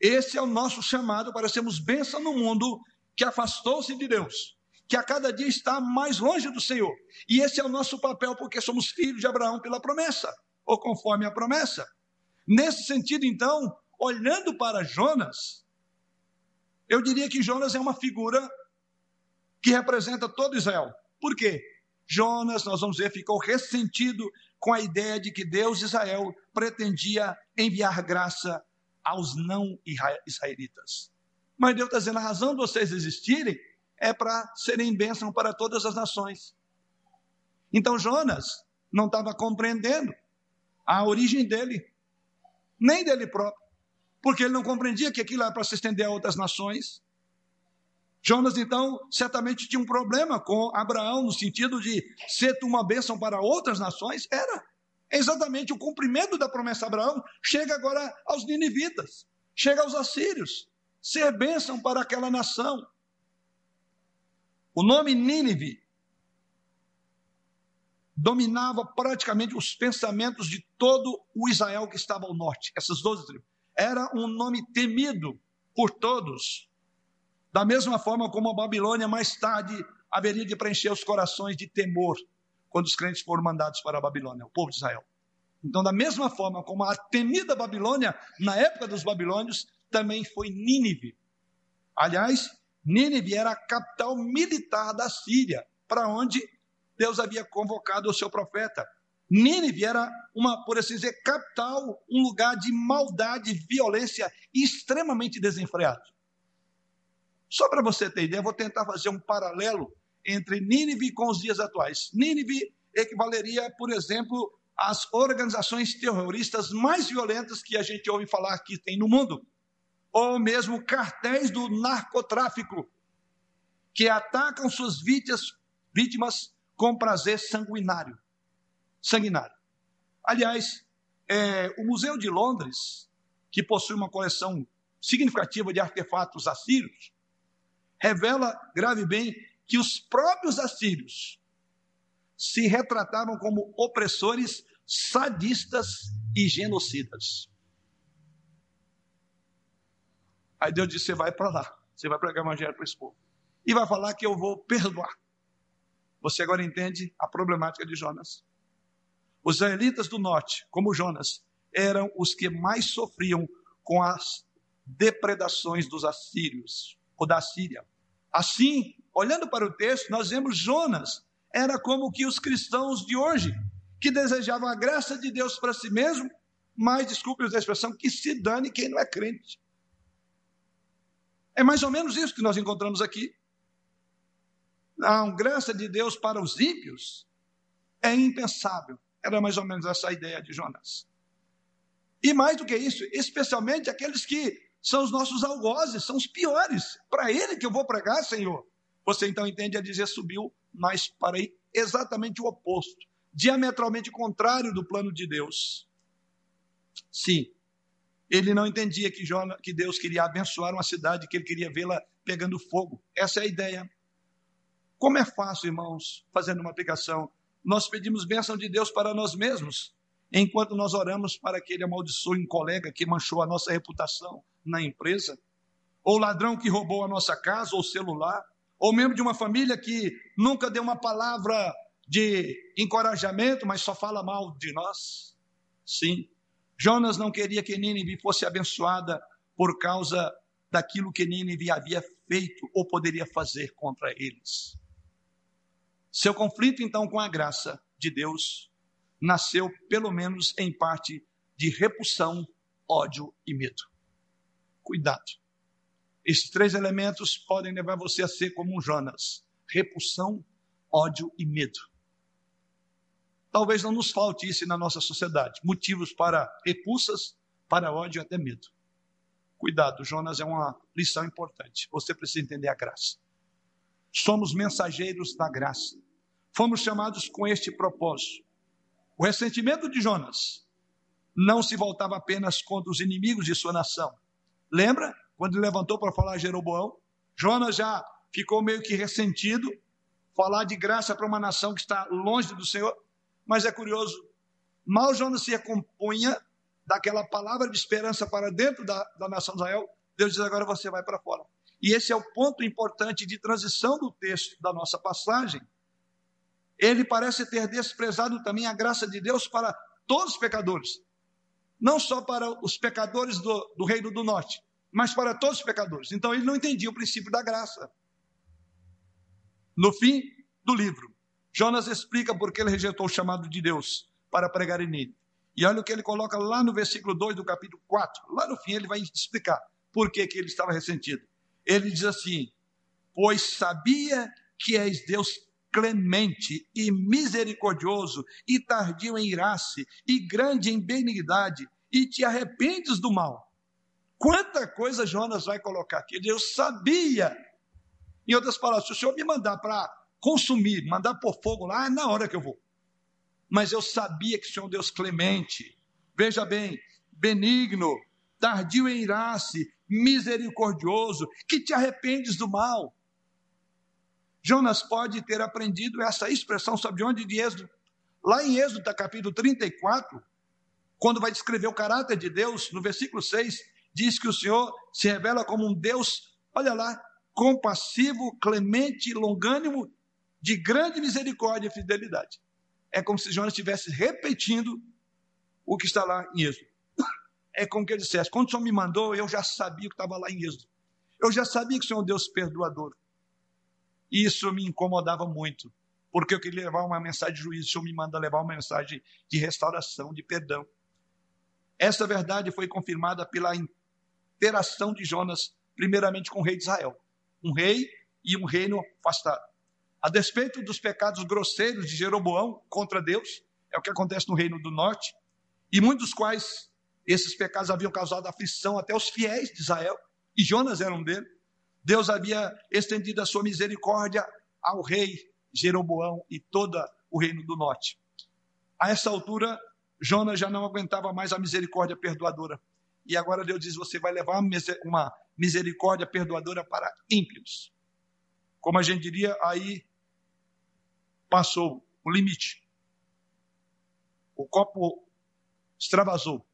Esse é o nosso chamado para sermos bênção no mundo que afastou-se de Deus, que a cada dia está mais longe do Senhor. E esse é o nosso papel porque somos filhos de Abraão pela promessa, ou conforme a promessa. Nesse sentido, então, olhando para Jonas, eu diria que Jonas é uma figura que representa todo Israel. Por quê? Jonas, nós vamos ver, ficou ressentido com a ideia de que Deus Israel pretendia enviar graça aos não israelitas. Mas Deus está dizendo: a razão de vocês existirem é para serem bênção para todas as nações. Então Jonas não estava compreendendo a origem dele, nem dele próprio, porque ele não compreendia que aquilo era para se estender a outras nações. Jonas, então, certamente tinha um problema com Abraão, no sentido de ser uma bênção para outras nações. Era exatamente o cumprimento da promessa de Abraão. Chega agora aos ninivitas, chega aos assírios, ser bênção para aquela nação. O nome Nínive dominava praticamente os pensamentos de todo o Israel que estava ao norte, essas doze tribos. Era um nome temido por todos. Da mesma forma como a Babilônia mais tarde haveria de preencher os corações de temor quando os crentes foram mandados para a Babilônia, o povo de Israel. Então, da mesma forma como a temida Babilônia, na época dos babilônios, também foi Nínive. Aliás, Nínive era a capital militar da Síria, para onde Deus havia convocado o seu profeta. Nínive era uma, por assim dizer, capital, um lugar de maldade, violência extremamente desenfreado. Só para você ter ideia, vou tentar fazer um paralelo entre Nínive com os dias atuais. Nínive equivaleria, por exemplo, às organizações terroristas mais violentas que a gente ouve falar que tem no mundo, ou mesmo cartéis do narcotráfico, que atacam suas vítimas, vítimas com prazer sanguinário. sanguinário. Aliás, é, o Museu de Londres, que possui uma coleção significativa de artefatos assírios, revela, grave bem, que os próprios assírios se retratavam como opressores, sadistas e genocidas. Aí Deus disse: Você vai para lá, você vai pregar o evangelho para esse povo. E vai falar que eu vou perdoar. Você agora entende a problemática de Jonas. Os israelitas do norte, como Jonas, eram os que mais sofriam com as depredações dos assírios ou da Síria. Assim, olhando para o texto, nós vemos Jonas era como que os cristãos de hoje, que desejavam a graça de Deus para si mesmo, mas, desculpe a expressão, que se dane quem não é crente. É mais ou menos isso que nós encontramos aqui. A graça de Deus para os ímpios é impensável. Era mais ou menos essa a ideia de Jonas. E mais do que isso, especialmente aqueles que são os nossos algozes, são os piores. Para ele que eu vou pregar, Senhor. Você então entende a dizer subiu, mas para exatamente o oposto, diametralmente contrário do plano de Deus. Sim, ele não entendia que, Jonas, que Deus queria abençoar uma cidade, que ele queria vê-la pegando fogo. Essa é a ideia. Como é fácil, irmãos, fazendo uma aplicação, nós pedimos bênção de Deus para nós mesmos, enquanto nós oramos para que ele amaldiçoe um colega que manchou a nossa reputação na empresa, ou ladrão que roubou a nossa casa ou celular, ou membro de uma família que nunca deu uma palavra de encorajamento, mas só fala mal de nós. Sim, Jonas não queria que Nínive fosse abençoada por causa daquilo que Nínive havia feito ou poderia fazer contra eles. Seu conflito, então, com a graça de Deus nasceu, pelo menos em parte, de repulsão, ódio e medo. Cuidado. Esses três elementos podem levar você a ser como um Jonas: repulsão, ódio e medo. Talvez não nos falte isso na nossa sociedade. Motivos para repulsas, para ódio e até medo. Cuidado, Jonas é uma lição importante. Você precisa entender a graça. Somos mensageiros da graça. Fomos chamados com este propósito o ressentimento de Jonas não se voltava apenas contra os inimigos de sua nação. Lembra quando ele levantou para falar a Jeroboão? Jonas já ficou meio que ressentido, falar de graça para uma nação que está longe do Senhor. Mas é curioso, mal Jonas se acompunha daquela palavra de esperança para dentro da, da nação de Israel, Deus diz: agora você vai para fora. E esse é o ponto importante de transição do texto da nossa passagem ele parece ter desprezado também a graça de Deus para todos os pecadores. Não só para os pecadores do, do reino do norte, mas para todos os pecadores. Então ele não entendia o princípio da graça. No fim do livro, Jonas explica por que ele rejeitou o chamado de Deus para pregar em ele. E olha o que ele coloca lá no versículo 2 do capítulo 4. Lá no fim ele vai explicar por que, que ele estava ressentido. Ele diz assim: Pois sabia que és Deus clemente e misericordioso, e tardio em irar-se, e grande em benignidade, e te arrependes do mal. Quanta coisa Jonas vai colocar aqui. Deus sabia. Em outras palavras, se o Senhor me mandar para consumir, mandar por fogo lá, é na hora que eu vou. Mas eu sabia que o Senhor é um Deus clemente, veja bem, benigno, tardio em irar-se, misericordioso, que te arrependes do mal. Jonas pode ter aprendido essa expressão, sabe de onde? De Êxodo. Lá em Êxodo, capítulo 34, quando vai descrever o caráter de Deus, no versículo 6, diz que o Senhor se revela como um Deus, olha lá, compassivo, clemente, longânimo, de grande misericórdia e fidelidade. É como se Jonas estivesse repetindo o que está lá em Êxodo. É como que ele dissesse: quando o Senhor me mandou, eu já sabia que estava lá em Êxodo. Eu já sabia que o Senhor é um Deus perdoador. Isso me incomodava muito, porque eu queria levar uma mensagem de juízo, o Senhor me manda levar uma mensagem de restauração, de perdão. Essa verdade foi confirmada pela interação de Jonas, primeiramente com o rei de Israel, um rei e um reino afastado. A despeito dos pecados grosseiros de Jeroboão contra Deus, é o que acontece no reino do norte, e muitos quais esses pecados haviam causado aflição até os fiéis de Israel, e Jonas era um deles. Deus havia estendido a sua misericórdia ao rei Jeroboão e todo o reino do norte. A essa altura, Jonas já não aguentava mais a misericórdia perdoadora. E agora Deus diz: Você vai levar uma misericórdia perdoadora para ímpios. Como a gente diria, aí passou o limite. O copo extravasou.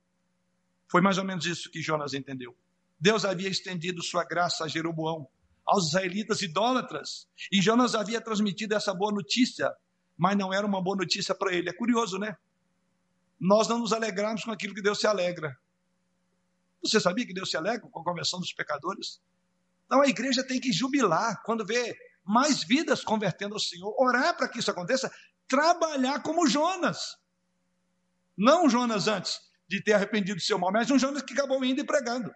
Foi mais ou menos isso que Jonas entendeu. Deus havia estendido sua graça a Jeroboão, aos israelitas idólatras, e Jonas havia transmitido essa boa notícia, mas não era uma boa notícia para ele. É curioso, né? Nós não nos alegramos com aquilo que Deus se alegra. Você sabia que Deus se alegra com a conversão dos pecadores? Então a igreja tem que jubilar quando vê mais vidas convertendo ao Senhor, orar para que isso aconteça, trabalhar como Jonas. Não Jonas antes de ter arrependido do seu mal, mas um Jonas que acabou indo e pregando.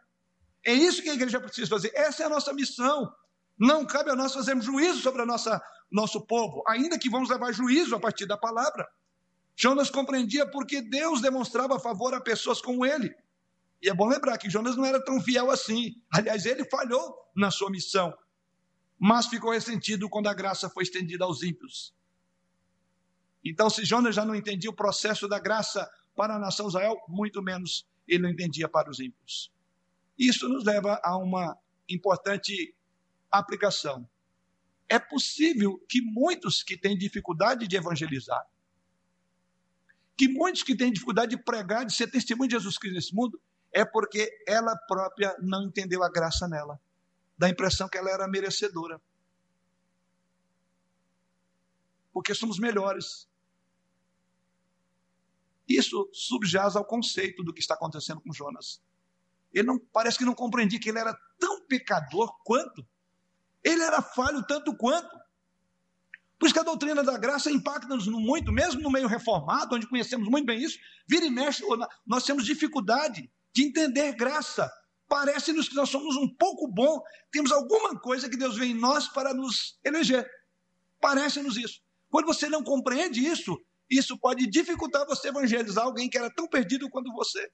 É isso que a igreja precisa fazer. Essa é a nossa missão. Não cabe a nós fazermos juízo sobre nossa nosso povo, ainda que vamos levar juízo a partir da palavra. Jonas compreendia porque Deus demonstrava favor a pessoas como ele. E é bom lembrar que Jonas não era tão fiel assim. Aliás, ele falhou na sua missão, mas ficou ressentido quando a graça foi estendida aos ímpios. Então, se Jonas já não entendia o processo da graça para a nação Israel, muito menos ele não entendia para os ímpios. Isso nos leva a uma importante aplicação. É possível que muitos que têm dificuldade de evangelizar, que muitos que têm dificuldade de pregar, de ser testemunho de Jesus Cristo nesse mundo, é porque ela própria não entendeu a graça nela. Dá a impressão que ela era merecedora. Porque somos melhores. Isso subjaz ao conceito do que está acontecendo com Jonas. Ele não parece que não compreendia que ele era tão pecador quanto. Ele era falho tanto quanto. Por isso que a doutrina da graça impacta-nos muito, mesmo no meio reformado, onde conhecemos muito bem isso, vira e mexe, nós temos dificuldade de entender graça. Parece-nos que nós somos um pouco bom, temos alguma coisa que Deus vê em nós para nos eleger. Parece-nos isso. Quando você não compreende isso, isso pode dificultar você evangelizar alguém que era tão perdido quanto você.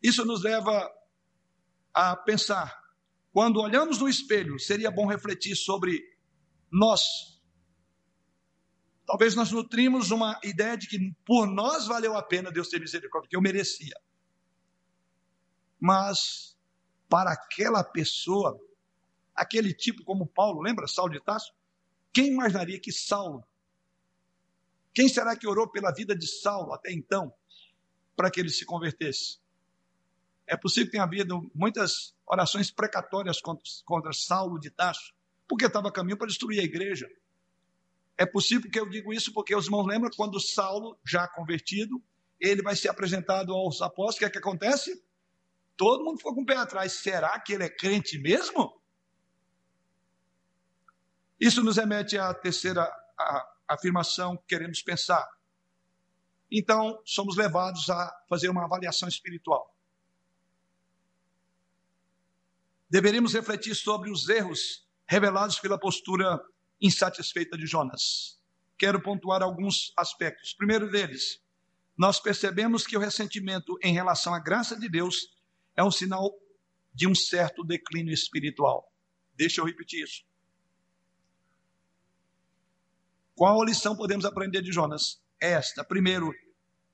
Isso nos leva a pensar, quando olhamos no espelho, seria bom refletir sobre nós. Talvez nós nutrimos uma ideia de que por nós valeu a pena Deus ter misericórdia, que eu merecia. Mas para aquela pessoa, aquele tipo como Paulo, lembra Saulo de Tasso? Quem imaginaria que Saulo, quem será que orou pela vida de Saulo até então, para que ele se convertesse? É possível que tenha havido muitas orações precatórias contra, contra Saulo de Tasso, porque estava a caminho para destruir a igreja. É possível que eu digo isso porque os irmãos lembram quando Saulo, já convertido, ele vai ser apresentado aos apóstolos, o que é que acontece? Todo mundo ficou com o pé atrás. Será que ele é crente mesmo? Isso nos remete à terceira afirmação que queremos pensar. Então, somos levados a fazer uma avaliação espiritual. Deveríamos refletir sobre os erros revelados pela postura insatisfeita de Jonas. Quero pontuar alguns aspectos. Primeiro deles, nós percebemos que o ressentimento em relação à graça de Deus é um sinal de um certo declínio espiritual. Deixa eu repetir isso. Qual lição podemos aprender de Jonas? Esta. Primeiro,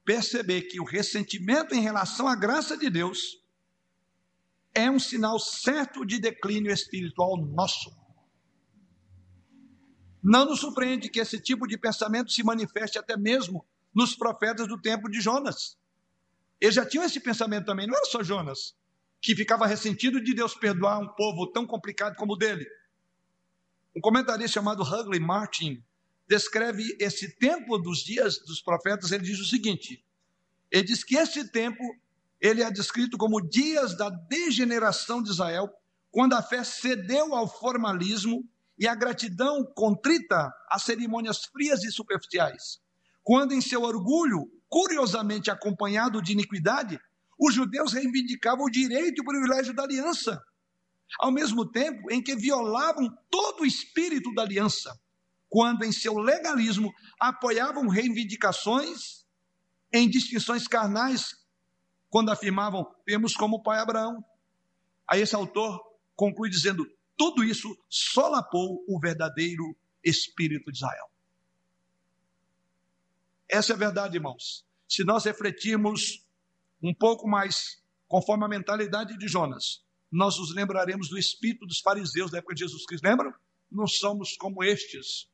perceber que o ressentimento em relação à graça de Deus é um sinal certo de declínio espiritual nosso. Não nos surpreende que esse tipo de pensamento se manifeste até mesmo nos profetas do tempo de Jonas. Eles já tinham esse pensamento também, não era só Jonas, que ficava ressentido de Deus perdoar um povo tão complicado como o dele. Um comentarista chamado Hugley Martin descreve esse tempo dos dias dos profetas, ele diz o seguinte: ele diz que esse tempo ele é descrito como dias da degeneração de Israel, quando a fé cedeu ao formalismo e a gratidão contrita a cerimônias frias e superficiais. Quando, em seu orgulho, curiosamente acompanhado de iniquidade, os judeus reivindicavam o direito e o privilégio da aliança, ao mesmo tempo em que violavam todo o espírito da aliança, quando, em seu legalismo, apoiavam reivindicações em distinções carnais, quando afirmavam: temos como pai Abraão. Aí esse autor conclui dizendo: tudo isso solapou o verdadeiro espírito de Israel. Essa é a verdade, irmãos. Se nós refletirmos um pouco mais conforme a mentalidade de Jonas, nós nos lembraremos do espírito dos fariseus da época de Jesus Cristo. Lembram? Não somos como estes.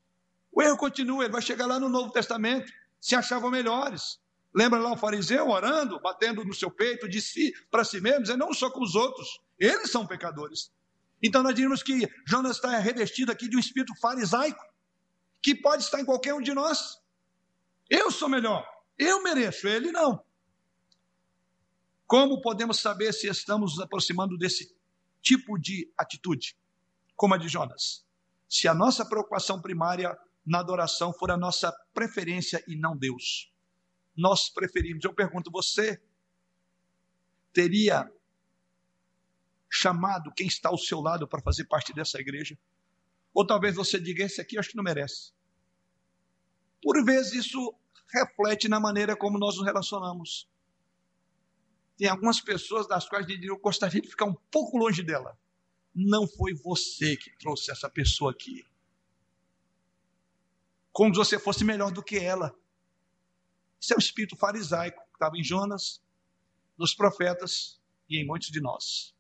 O erro continua, ele vai chegar lá no Novo Testamento, se achavam melhores. Lembra lá o fariseu orando, batendo no seu peito de si para si mesmo, dizendo: não sou com os outros, eles são pecadores. Então nós diríamos que Jonas está revestido aqui de um espírito farisaico, que pode estar em qualquer um de nós. Eu sou melhor, eu mereço, ele não. Como podemos saber se estamos nos aproximando desse tipo de atitude, como a de Jonas? Se a nossa preocupação primária na adoração for a nossa preferência e não Deus. Nós preferimos. Eu pergunto, você teria chamado quem está ao seu lado para fazer parte dessa igreja? Ou talvez você diga: esse aqui acho que não merece. Por vezes isso reflete na maneira como nós nos relacionamos. Tem algumas pessoas das quais eu gostaria de ficar um pouco longe dela. Não foi você que trouxe essa pessoa aqui. Como se você fosse melhor do que ela. Isso é o espírito farisaico que estava em Jonas, nos profetas e em muitos de nós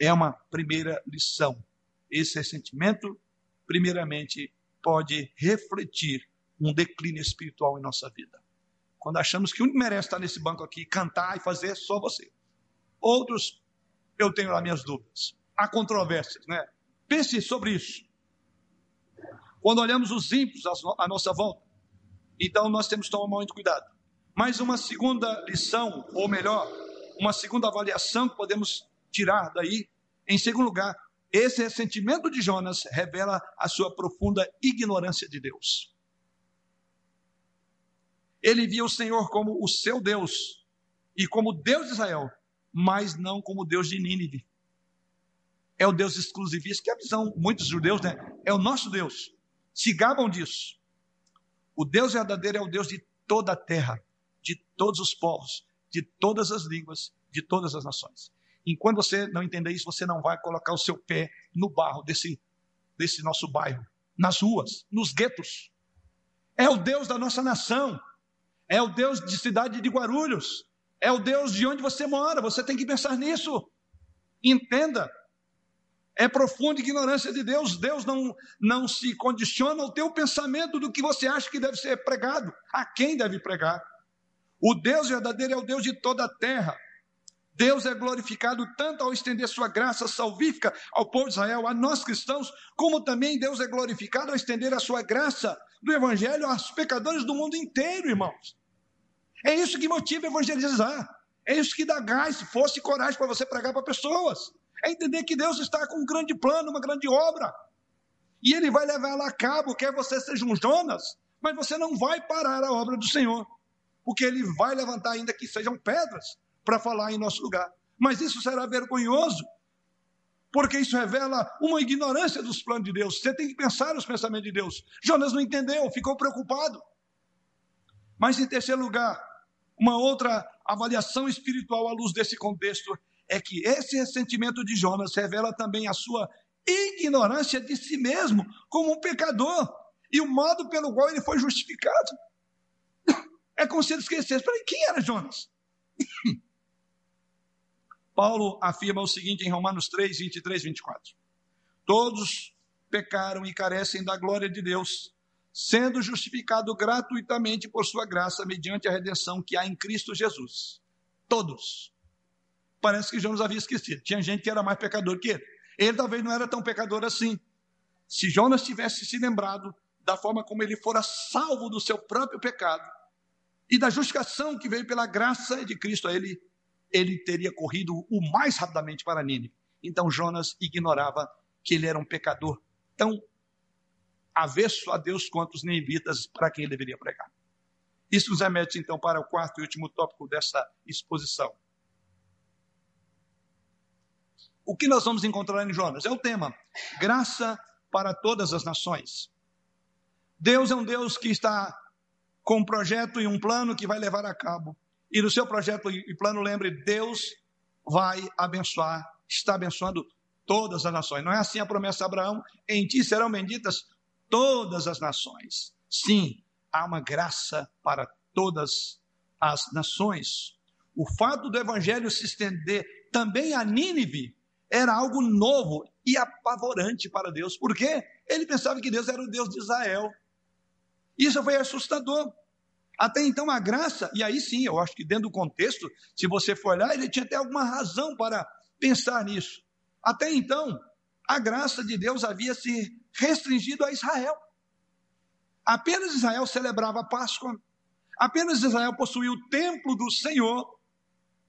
é uma primeira lição. Esse ressentimento, primeiramente, pode refletir um declínio espiritual em nossa vida. Quando achamos que um merece estar nesse banco aqui, cantar e fazer, é só você. Outros, eu tenho lá minhas dúvidas. Há controvérsias, né? Pense sobre isso. Quando olhamos os ímpios à nossa volta, então nós temos que tomar muito cuidado. Mas uma segunda lição, ou melhor, uma segunda avaliação que podemos tirar daí. Em segundo lugar, esse ressentimento de Jonas revela a sua profunda ignorância de Deus. Ele via o Senhor como o seu Deus e como Deus de Israel, mas não como Deus de Nínive. É o Deus exclusivista, que é a visão, muitos judeus, né? É o nosso Deus. Se gabam disso. O Deus verdadeiro é o Deus de toda a terra, de todos os povos, de todas as línguas, de todas as nações. Enquanto você não entender isso, você não vai colocar o seu pé no barro desse, desse nosso bairro, nas ruas, nos guetos. É o Deus da nossa nação. É o Deus de cidade de Guarulhos. É o Deus de onde você mora. Você tem que pensar nisso. Entenda. É profunda ignorância de Deus. Deus não, não se condiciona ao teu pensamento do que você acha que deve ser pregado, a quem deve pregar. O Deus verdadeiro é o Deus de toda a terra. Deus é glorificado tanto ao estender sua graça salvífica ao povo de Israel, a nós cristãos, como também Deus é glorificado ao estender a sua graça do evangelho aos pecadores do mundo inteiro, irmãos. É isso que motiva evangelizar. É isso que dá gás, força e coragem para você pregar para pessoas. É entender que Deus está com um grande plano, uma grande obra. E Ele vai levar ela a cabo, quer você seja um Jonas, mas você não vai parar a obra do Senhor. Porque Ele vai levantar, ainda que sejam pedras, para falar em nosso lugar. Mas isso será vergonhoso porque isso revela uma ignorância dos planos de Deus. Você tem que pensar nos pensamentos de Deus. Jonas não entendeu, ficou preocupado. Mas, em terceiro lugar, uma outra avaliação espiritual à luz desse contexto é que esse ressentimento de Jonas revela também a sua ignorância de si mesmo como um pecador e o modo pelo qual ele foi justificado. É como se ele esquecesse. Peraí, quem era Jonas? Paulo afirma o seguinte em Romanos 3, 23, 24: Todos pecaram e carecem da glória de Deus, sendo justificado gratuitamente por sua graça mediante a redenção que há em Cristo Jesus. Todos. Parece que Jonas havia esquecido. Tinha gente que era mais pecador que ele. Ele talvez não era tão pecador assim. Se Jonas tivesse se lembrado da forma como ele fora salvo do seu próprio pecado e da justificação que veio pela graça de Cristo a ele, ele teria corrido o mais rapidamente para Nínive. Então Jonas ignorava que ele era um pecador tão avesso a Deus quanto os ninivitas para quem ele deveria pregar. Isso nos remete então para o quarto e último tópico dessa exposição. O que nós vamos encontrar em Jonas? É o tema: graça para todas as nações. Deus é um Deus que está com um projeto e um plano que vai levar a cabo. E no seu projeto e plano, lembre, Deus vai abençoar, está abençoando todas as nações. Não é assim a promessa de Abraão? Em ti serão benditas todas as nações. Sim, há uma graça para todas as nações. O fato do evangelho se estender também a Nínive era algo novo e apavorante para Deus. Por quê? Ele pensava que Deus era o Deus de Israel. Isso foi assustador. Até então a graça, e aí sim, eu acho que dentro do contexto, se você for olhar, ele tinha até alguma razão para pensar nisso. Até então, a graça de Deus havia se restringido a Israel. Apenas Israel celebrava a Páscoa, apenas Israel possuía o templo do Senhor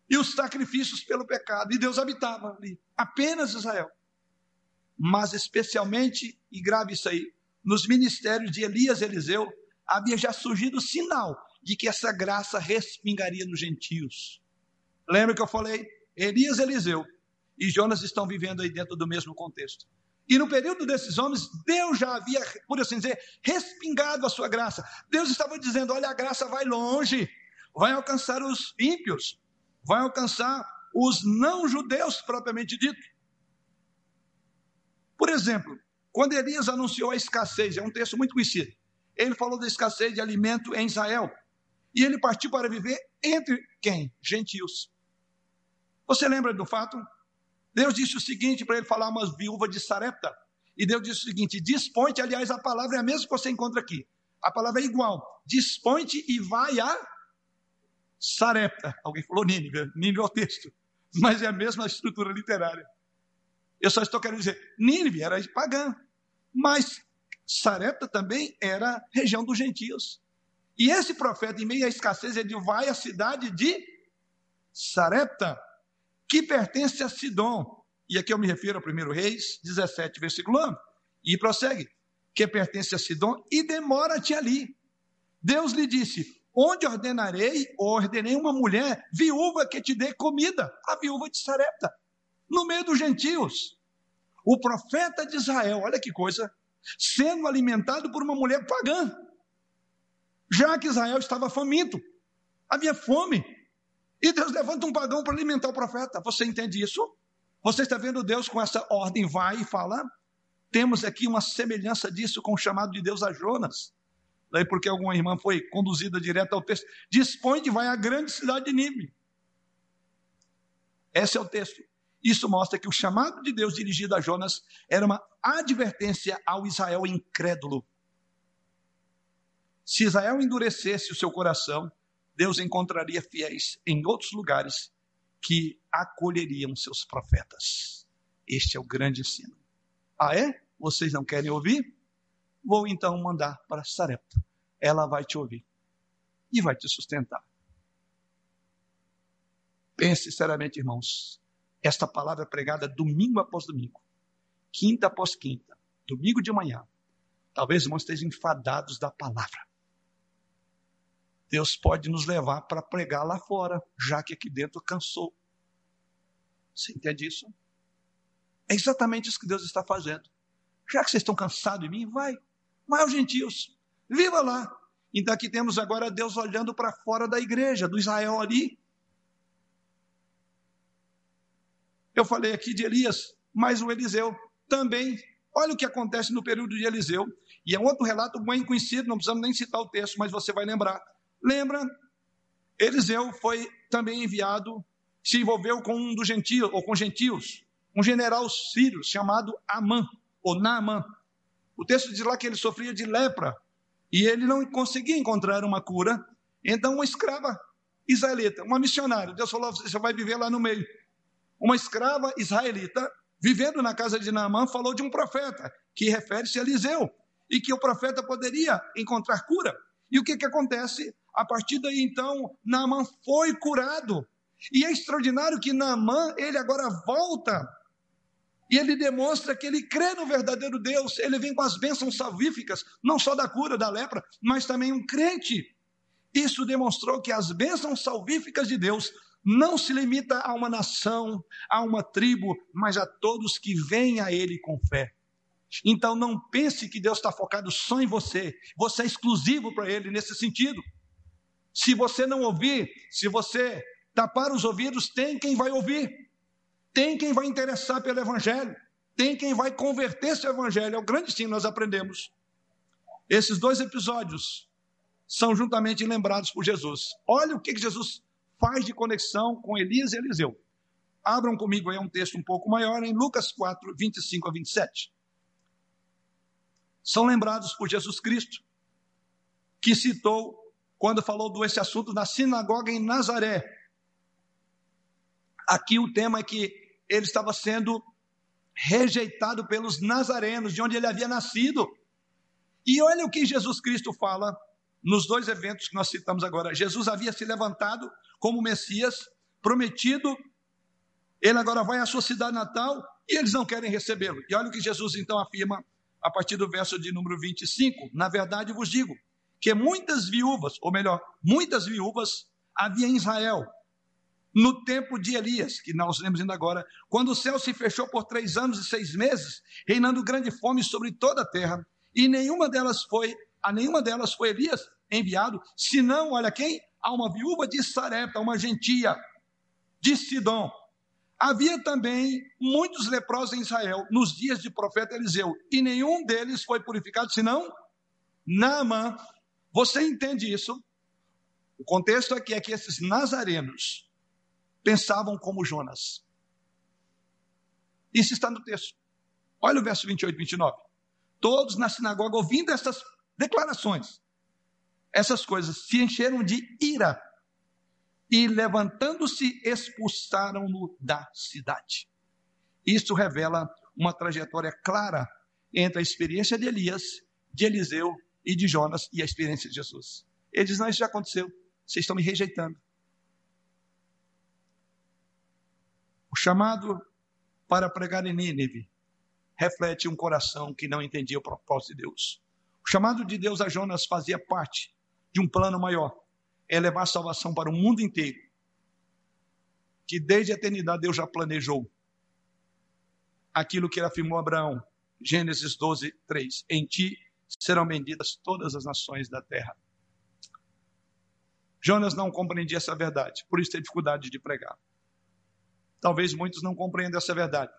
e os sacrifícios pelo pecado, e Deus habitava ali, apenas Israel. Mas especialmente, e grave isso aí, nos ministérios de Elias e Eliseu, havia já surgido o sinal de que essa graça respingaria nos gentios. Lembra que eu falei? Elias Eliseu e Jonas estão vivendo aí dentro do mesmo contexto. E no período desses homens, Deus já havia, por assim dizer, respingado a sua graça. Deus estava dizendo: olha, a graça vai longe, vai alcançar os ímpios, vai alcançar os não-judeus propriamente dito. Por exemplo, quando Elias anunciou a escassez, é um texto muito conhecido, ele falou da escassez de alimento em Israel. E ele partiu para viver entre quem? Gentios. Você lembra do fato? Deus disse o seguinte para ele falar uma viúva de Sarepta. E Deus disse o seguinte: dispõe-te, aliás, a palavra é a mesma que você encontra aqui. A palavra é igual. Dispõe-te e vai a Sarepta. Alguém falou Nínive, Nínive é o texto. Mas é a mesma estrutura literária. Eu só estou querendo dizer, Nínive era pagã. Mas Sarepta também era região dos gentios. E esse profeta, em meio à escassez, ele vai à cidade de Sarepta que pertence a Sidom. E aqui eu me refiro ao 1 Reis 17, versículo 1. E prossegue: que pertence a Sidom, e demora-te ali. Deus lhe disse: Onde ordenarei, ou ordenei uma mulher viúva que te dê comida, a viúva de Sarepta, no meio dos gentios. O profeta de Israel, olha que coisa, sendo alimentado por uma mulher pagã, já que Israel estava faminto, havia fome, e Deus levanta um pagão para alimentar o profeta. Você entende isso? Você está vendo Deus com essa ordem, vai e fala? Temos aqui uma semelhança disso com o chamado de Deus a Jonas. Daí porque alguma irmã foi conduzida direto ao texto. Dispõe de vai à grande cidade de Nínive. Esse é o texto. Isso mostra que o chamado de Deus dirigido a Jonas era uma advertência ao Israel incrédulo. Se Israel endurecesse o seu coração, Deus encontraria fiéis em outros lugares que acolheriam seus profetas. Este é o grande ensino. Ah, é? Vocês não querem ouvir? Vou então mandar para Sarepta. Ela vai te ouvir e vai te sustentar. Pense sinceramente, irmãos. Esta palavra pregada domingo após domingo, quinta após quinta, domingo de manhã. Talvez irmãos estejam enfadados da palavra. Deus pode nos levar para pregar lá fora, já que aqui dentro cansou. Você entende isso? É exatamente isso que Deus está fazendo. Já que vocês estão cansados de mim, vai. Vai aos gentios. Viva lá. Então aqui temos agora Deus olhando para fora da igreja, do Israel ali. Eu falei aqui de Elias, mas o Eliseu também. Olha o que acontece no período de Eliseu. E é um outro relato bem conhecido, não precisamos nem citar o texto, mas você vai lembrar. Lembra? Eliseu foi também enviado, se envolveu com um dos gentios, ou com gentios, um general sírio chamado Amã, ou Naamã. O texto diz lá que ele sofria de lepra e ele não conseguia encontrar uma cura. Então, uma escrava israelita, uma missionária, Deus falou: você vai viver lá no meio. Uma escrava israelita, vivendo na casa de Naamã, falou de um profeta, que refere-se a Eliseu, e que o profeta poderia encontrar cura. E o que, que acontece? A partir daí, então, Naamã foi curado. E é extraordinário que Naamã, ele agora volta e ele demonstra que ele crê no verdadeiro Deus. Ele vem com as bênçãos salvíficas, não só da cura da lepra, mas também um crente. Isso demonstrou que as bênçãos salvíficas de Deus não se limita a uma nação, a uma tribo, mas a todos que vêm a Ele com fé. Então não pense que Deus está focado só em você. Você é exclusivo para Ele nesse sentido. Se você não ouvir, se você tapar os ouvidos, tem quem vai ouvir. Tem quem vai interessar pelo Evangelho, tem quem vai converter esse Evangelho. É o grande sim, nós aprendemos. Esses dois episódios são juntamente lembrados por Jesus. Olha o que Jesus faz de conexão com Elias e Eliseu. Abram comigo aí um texto um pouco maior em Lucas 4, 25 a 27. São lembrados por Jesus Cristo, que citou quando falou desse assunto na sinagoga em Nazaré. Aqui o tema é que ele estava sendo rejeitado pelos nazarenos, de onde ele havia nascido. E olha o que Jesus Cristo fala nos dois eventos que nós citamos agora. Jesus havia se levantado como Messias prometido, ele agora vai à sua cidade natal e eles não querem recebê-lo. E olha o que Jesus então afirma a partir do verso de número 25: Na verdade vos digo que muitas viúvas, ou melhor, muitas viúvas havia em Israel no tempo de Elias, que nós lemos ainda agora, quando o céu se fechou por três anos e seis meses, reinando grande fome sobre toda a terra, e nenhuma delas foi, a nenhuma delas foi Elias enviado, senão, olha quem? A uma viúva de Sarepta, uma gentia de Sidom. Havia também muitos leprosos em Israel nos dias de profeta Eliseu, e nenhum deles foi purificado, senão Naamã. Você entende isso? O contexto aqui é que esses nazarenos, pensavam como Jonas. Isso está no texto. Olha o verso 28 e 29. Todos na sinagoga, ouvindo essas declarações, essas coisas, se encheram de ira e, levantando-se, expulsaram-no da cidade. Isso revela uma trajetória clara entre a experiência de Elias, de Eliseu e de Jonas e a experiência de Jesus. Ele diz: Não, isso já aconteceu, vocês estão me rejeitando. O chamado para pregar em Nínive reflete um coração que não entendia o propósito de Deus. O chamado de Deus a Jonas fazia parte de um plano maior, é levar salvação para o mundo inteiro, que desde a eternidade Deus já planejou. Aquilo que ele afirmou a Abraão, Gênesis 12, 3: Em ti serão benditas todas as nações da terra. Jonas não compreendia essa verdade, por isso tem dificuldade de pregar. Talvez muitos não compreendam essa verdade.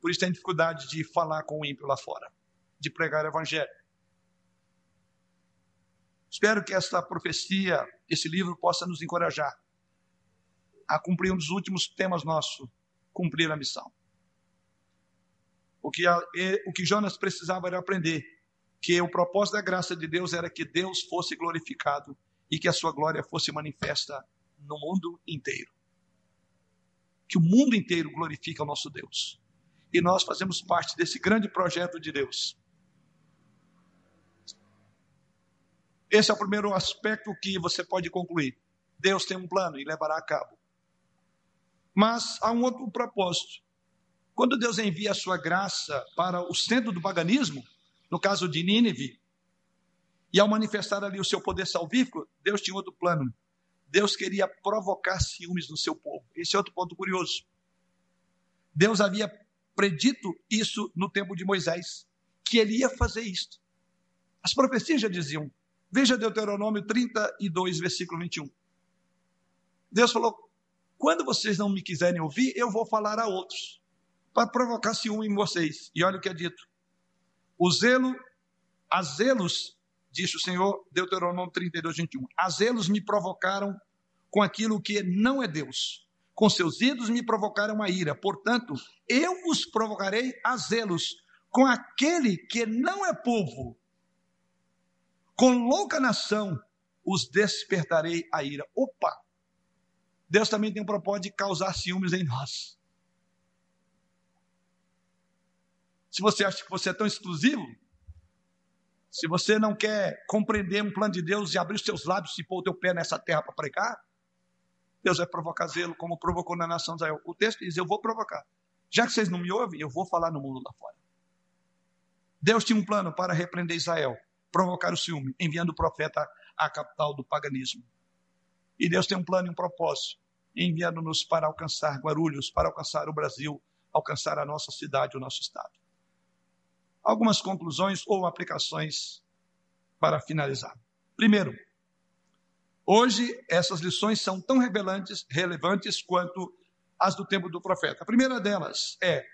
Por isso tem dificuldade de falar com o ímpio lá fora, de pregar o evangelho. Espero que esta profecia, esse livro possa nos encorajar a cumprir um dos últimos temas nossos, cumprir a missão. O que, a, o que Jonas precisava era aprender que o propósito da graça de Deus era que Deus fosse glorificado e que a sua glória fosse manifesta no mundo inteiro que o mundo inteiro glorifica o nosso Deus. E nós fazemos parte desse grande projeto de Deus. Esse é o primeiro aspecto que você pode concluir. Deus tem um plano e levará a cabo. Mas há um outro propósito. Quando Deus envia a sua graça para o centro do paganismo, no caso de Nínive, e ao manifestar ali o seu poder salvífico, Deus tinha outro plano. Deus queria provocar ciúmes no seu povo. Esse é outro ponto curioso. Deus havia predito isso no tempo de Moisés, que ele ia fazer isso. As profecias já diziam. Veja Deuteronômio 32, versículo 21. Deus falou: quando vocês não me quiserem ouvir, eu vou falar a outros, para provocar ciúme em vocês. E olha o que é dito: o zelo, a zelos, disse o Senhor, Deuteronômio 32, 21, a zelos me provocaram com aquilo que não é Deus. Com seus ídolos me provocaram a ira. Portanto, eu os provocarei a zelos com aquele que não é povo. Com louca nação os despertarei a ira. Opa! Deus também tem um propósito de causar ciúmes em nós. Se você acha que você é tão exclusivo, se você não quer compreender um plano de Deus e abrir os seus lábios e pôr o teu pé nessa terra para pregar, Deus vai provocar zelo, como provocou na nação de Israel. O texto diz: Eu vou provocar. Já que vocês não me ouvem, eu vou falar no mundo lá fora. Deus tinha um plano para repreender Israel, provocar o ciúme, enviando o profeta à capital do paganismo. E Deus tem um plano e um propósito, enviando-nos para alcançar Guarulhos, para alcançar o Brasil, alcançar a nossa cidade, o nosso estado. Algumas conclusões ou aplicações para finalizar. Primeiro, Hoje, essas lições são tão relevantes, relevantes quanto as do tempo do profeta. A primeira delas é: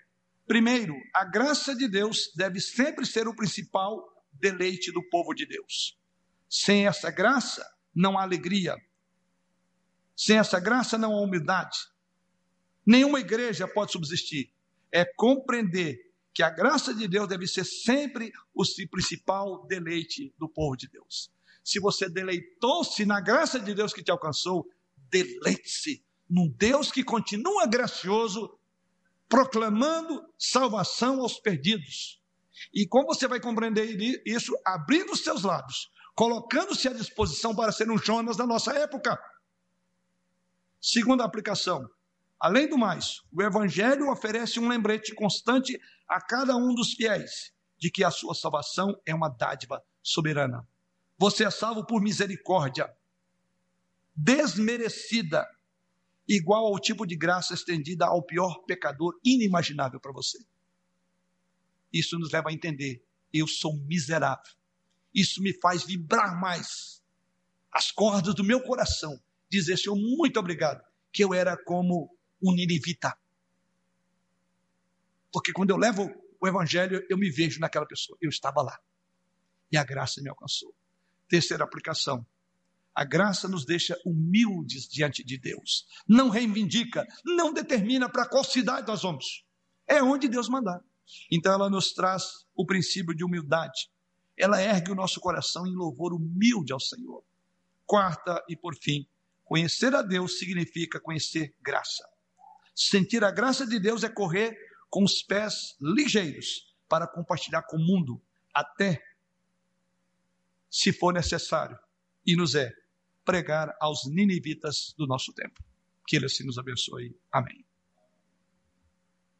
primeiro, a graça de Deus deve sempre ser o principal deleite do povo de Deus. Sem essa graça, não há alegria. Sem essa graça, não há humildade. Nenhuma igreja pode subsistir. É compreender que a graça de Deus deve ser sempre o principal deleite do povo de Deus. Se você deleitou-se na graça de Deus que te alcançou, deleite-se num Deus que continua gracioso, proclamando salvação aos perdidos. E como você vai compreender isso? Abrindo os seus lábios, colocando-se à disposição para ser um Jonas da nossa época. Segunda aplicação. Além do mais, o Evangelho oferece um lembrete constante a cada um dos fiéis de que a sua salvação é uma dádiva soberana. Você é salvo por misericórdia, desmerecida, igual ao tipo de graça estendida ao pior pecador inimaginável para você. Isso nos leva a entender: eu sou miserável. Isso me faz vibrar mais as cordas do meu coração, dizer, Senhor, muito obrigado, que eu era como um ninivita. Porque quando eu levo o evangelho, eu me vejo naquela pessoa. Eu estava lá. E a graça me alcançou. Terceira aplicação. A graça nos deixa humildes diante de Deus. Não reivindica, não determina para qual cidade nós vamos. É onde Deus mandar. Então ela nos traz o princípio de humildade. Ela ergue o nosso coração em louvor humilde ao Senhor. Quarta e por fim, conhecer a Deus significa conhecer graça. Sentir a graça de Deus é correr com os pés ligeiros para compartilhar com o mundo até se for necessário, e nos é, pregar aos ninivitas do nosso tempo. Que ele assim nos abençoe. Amém.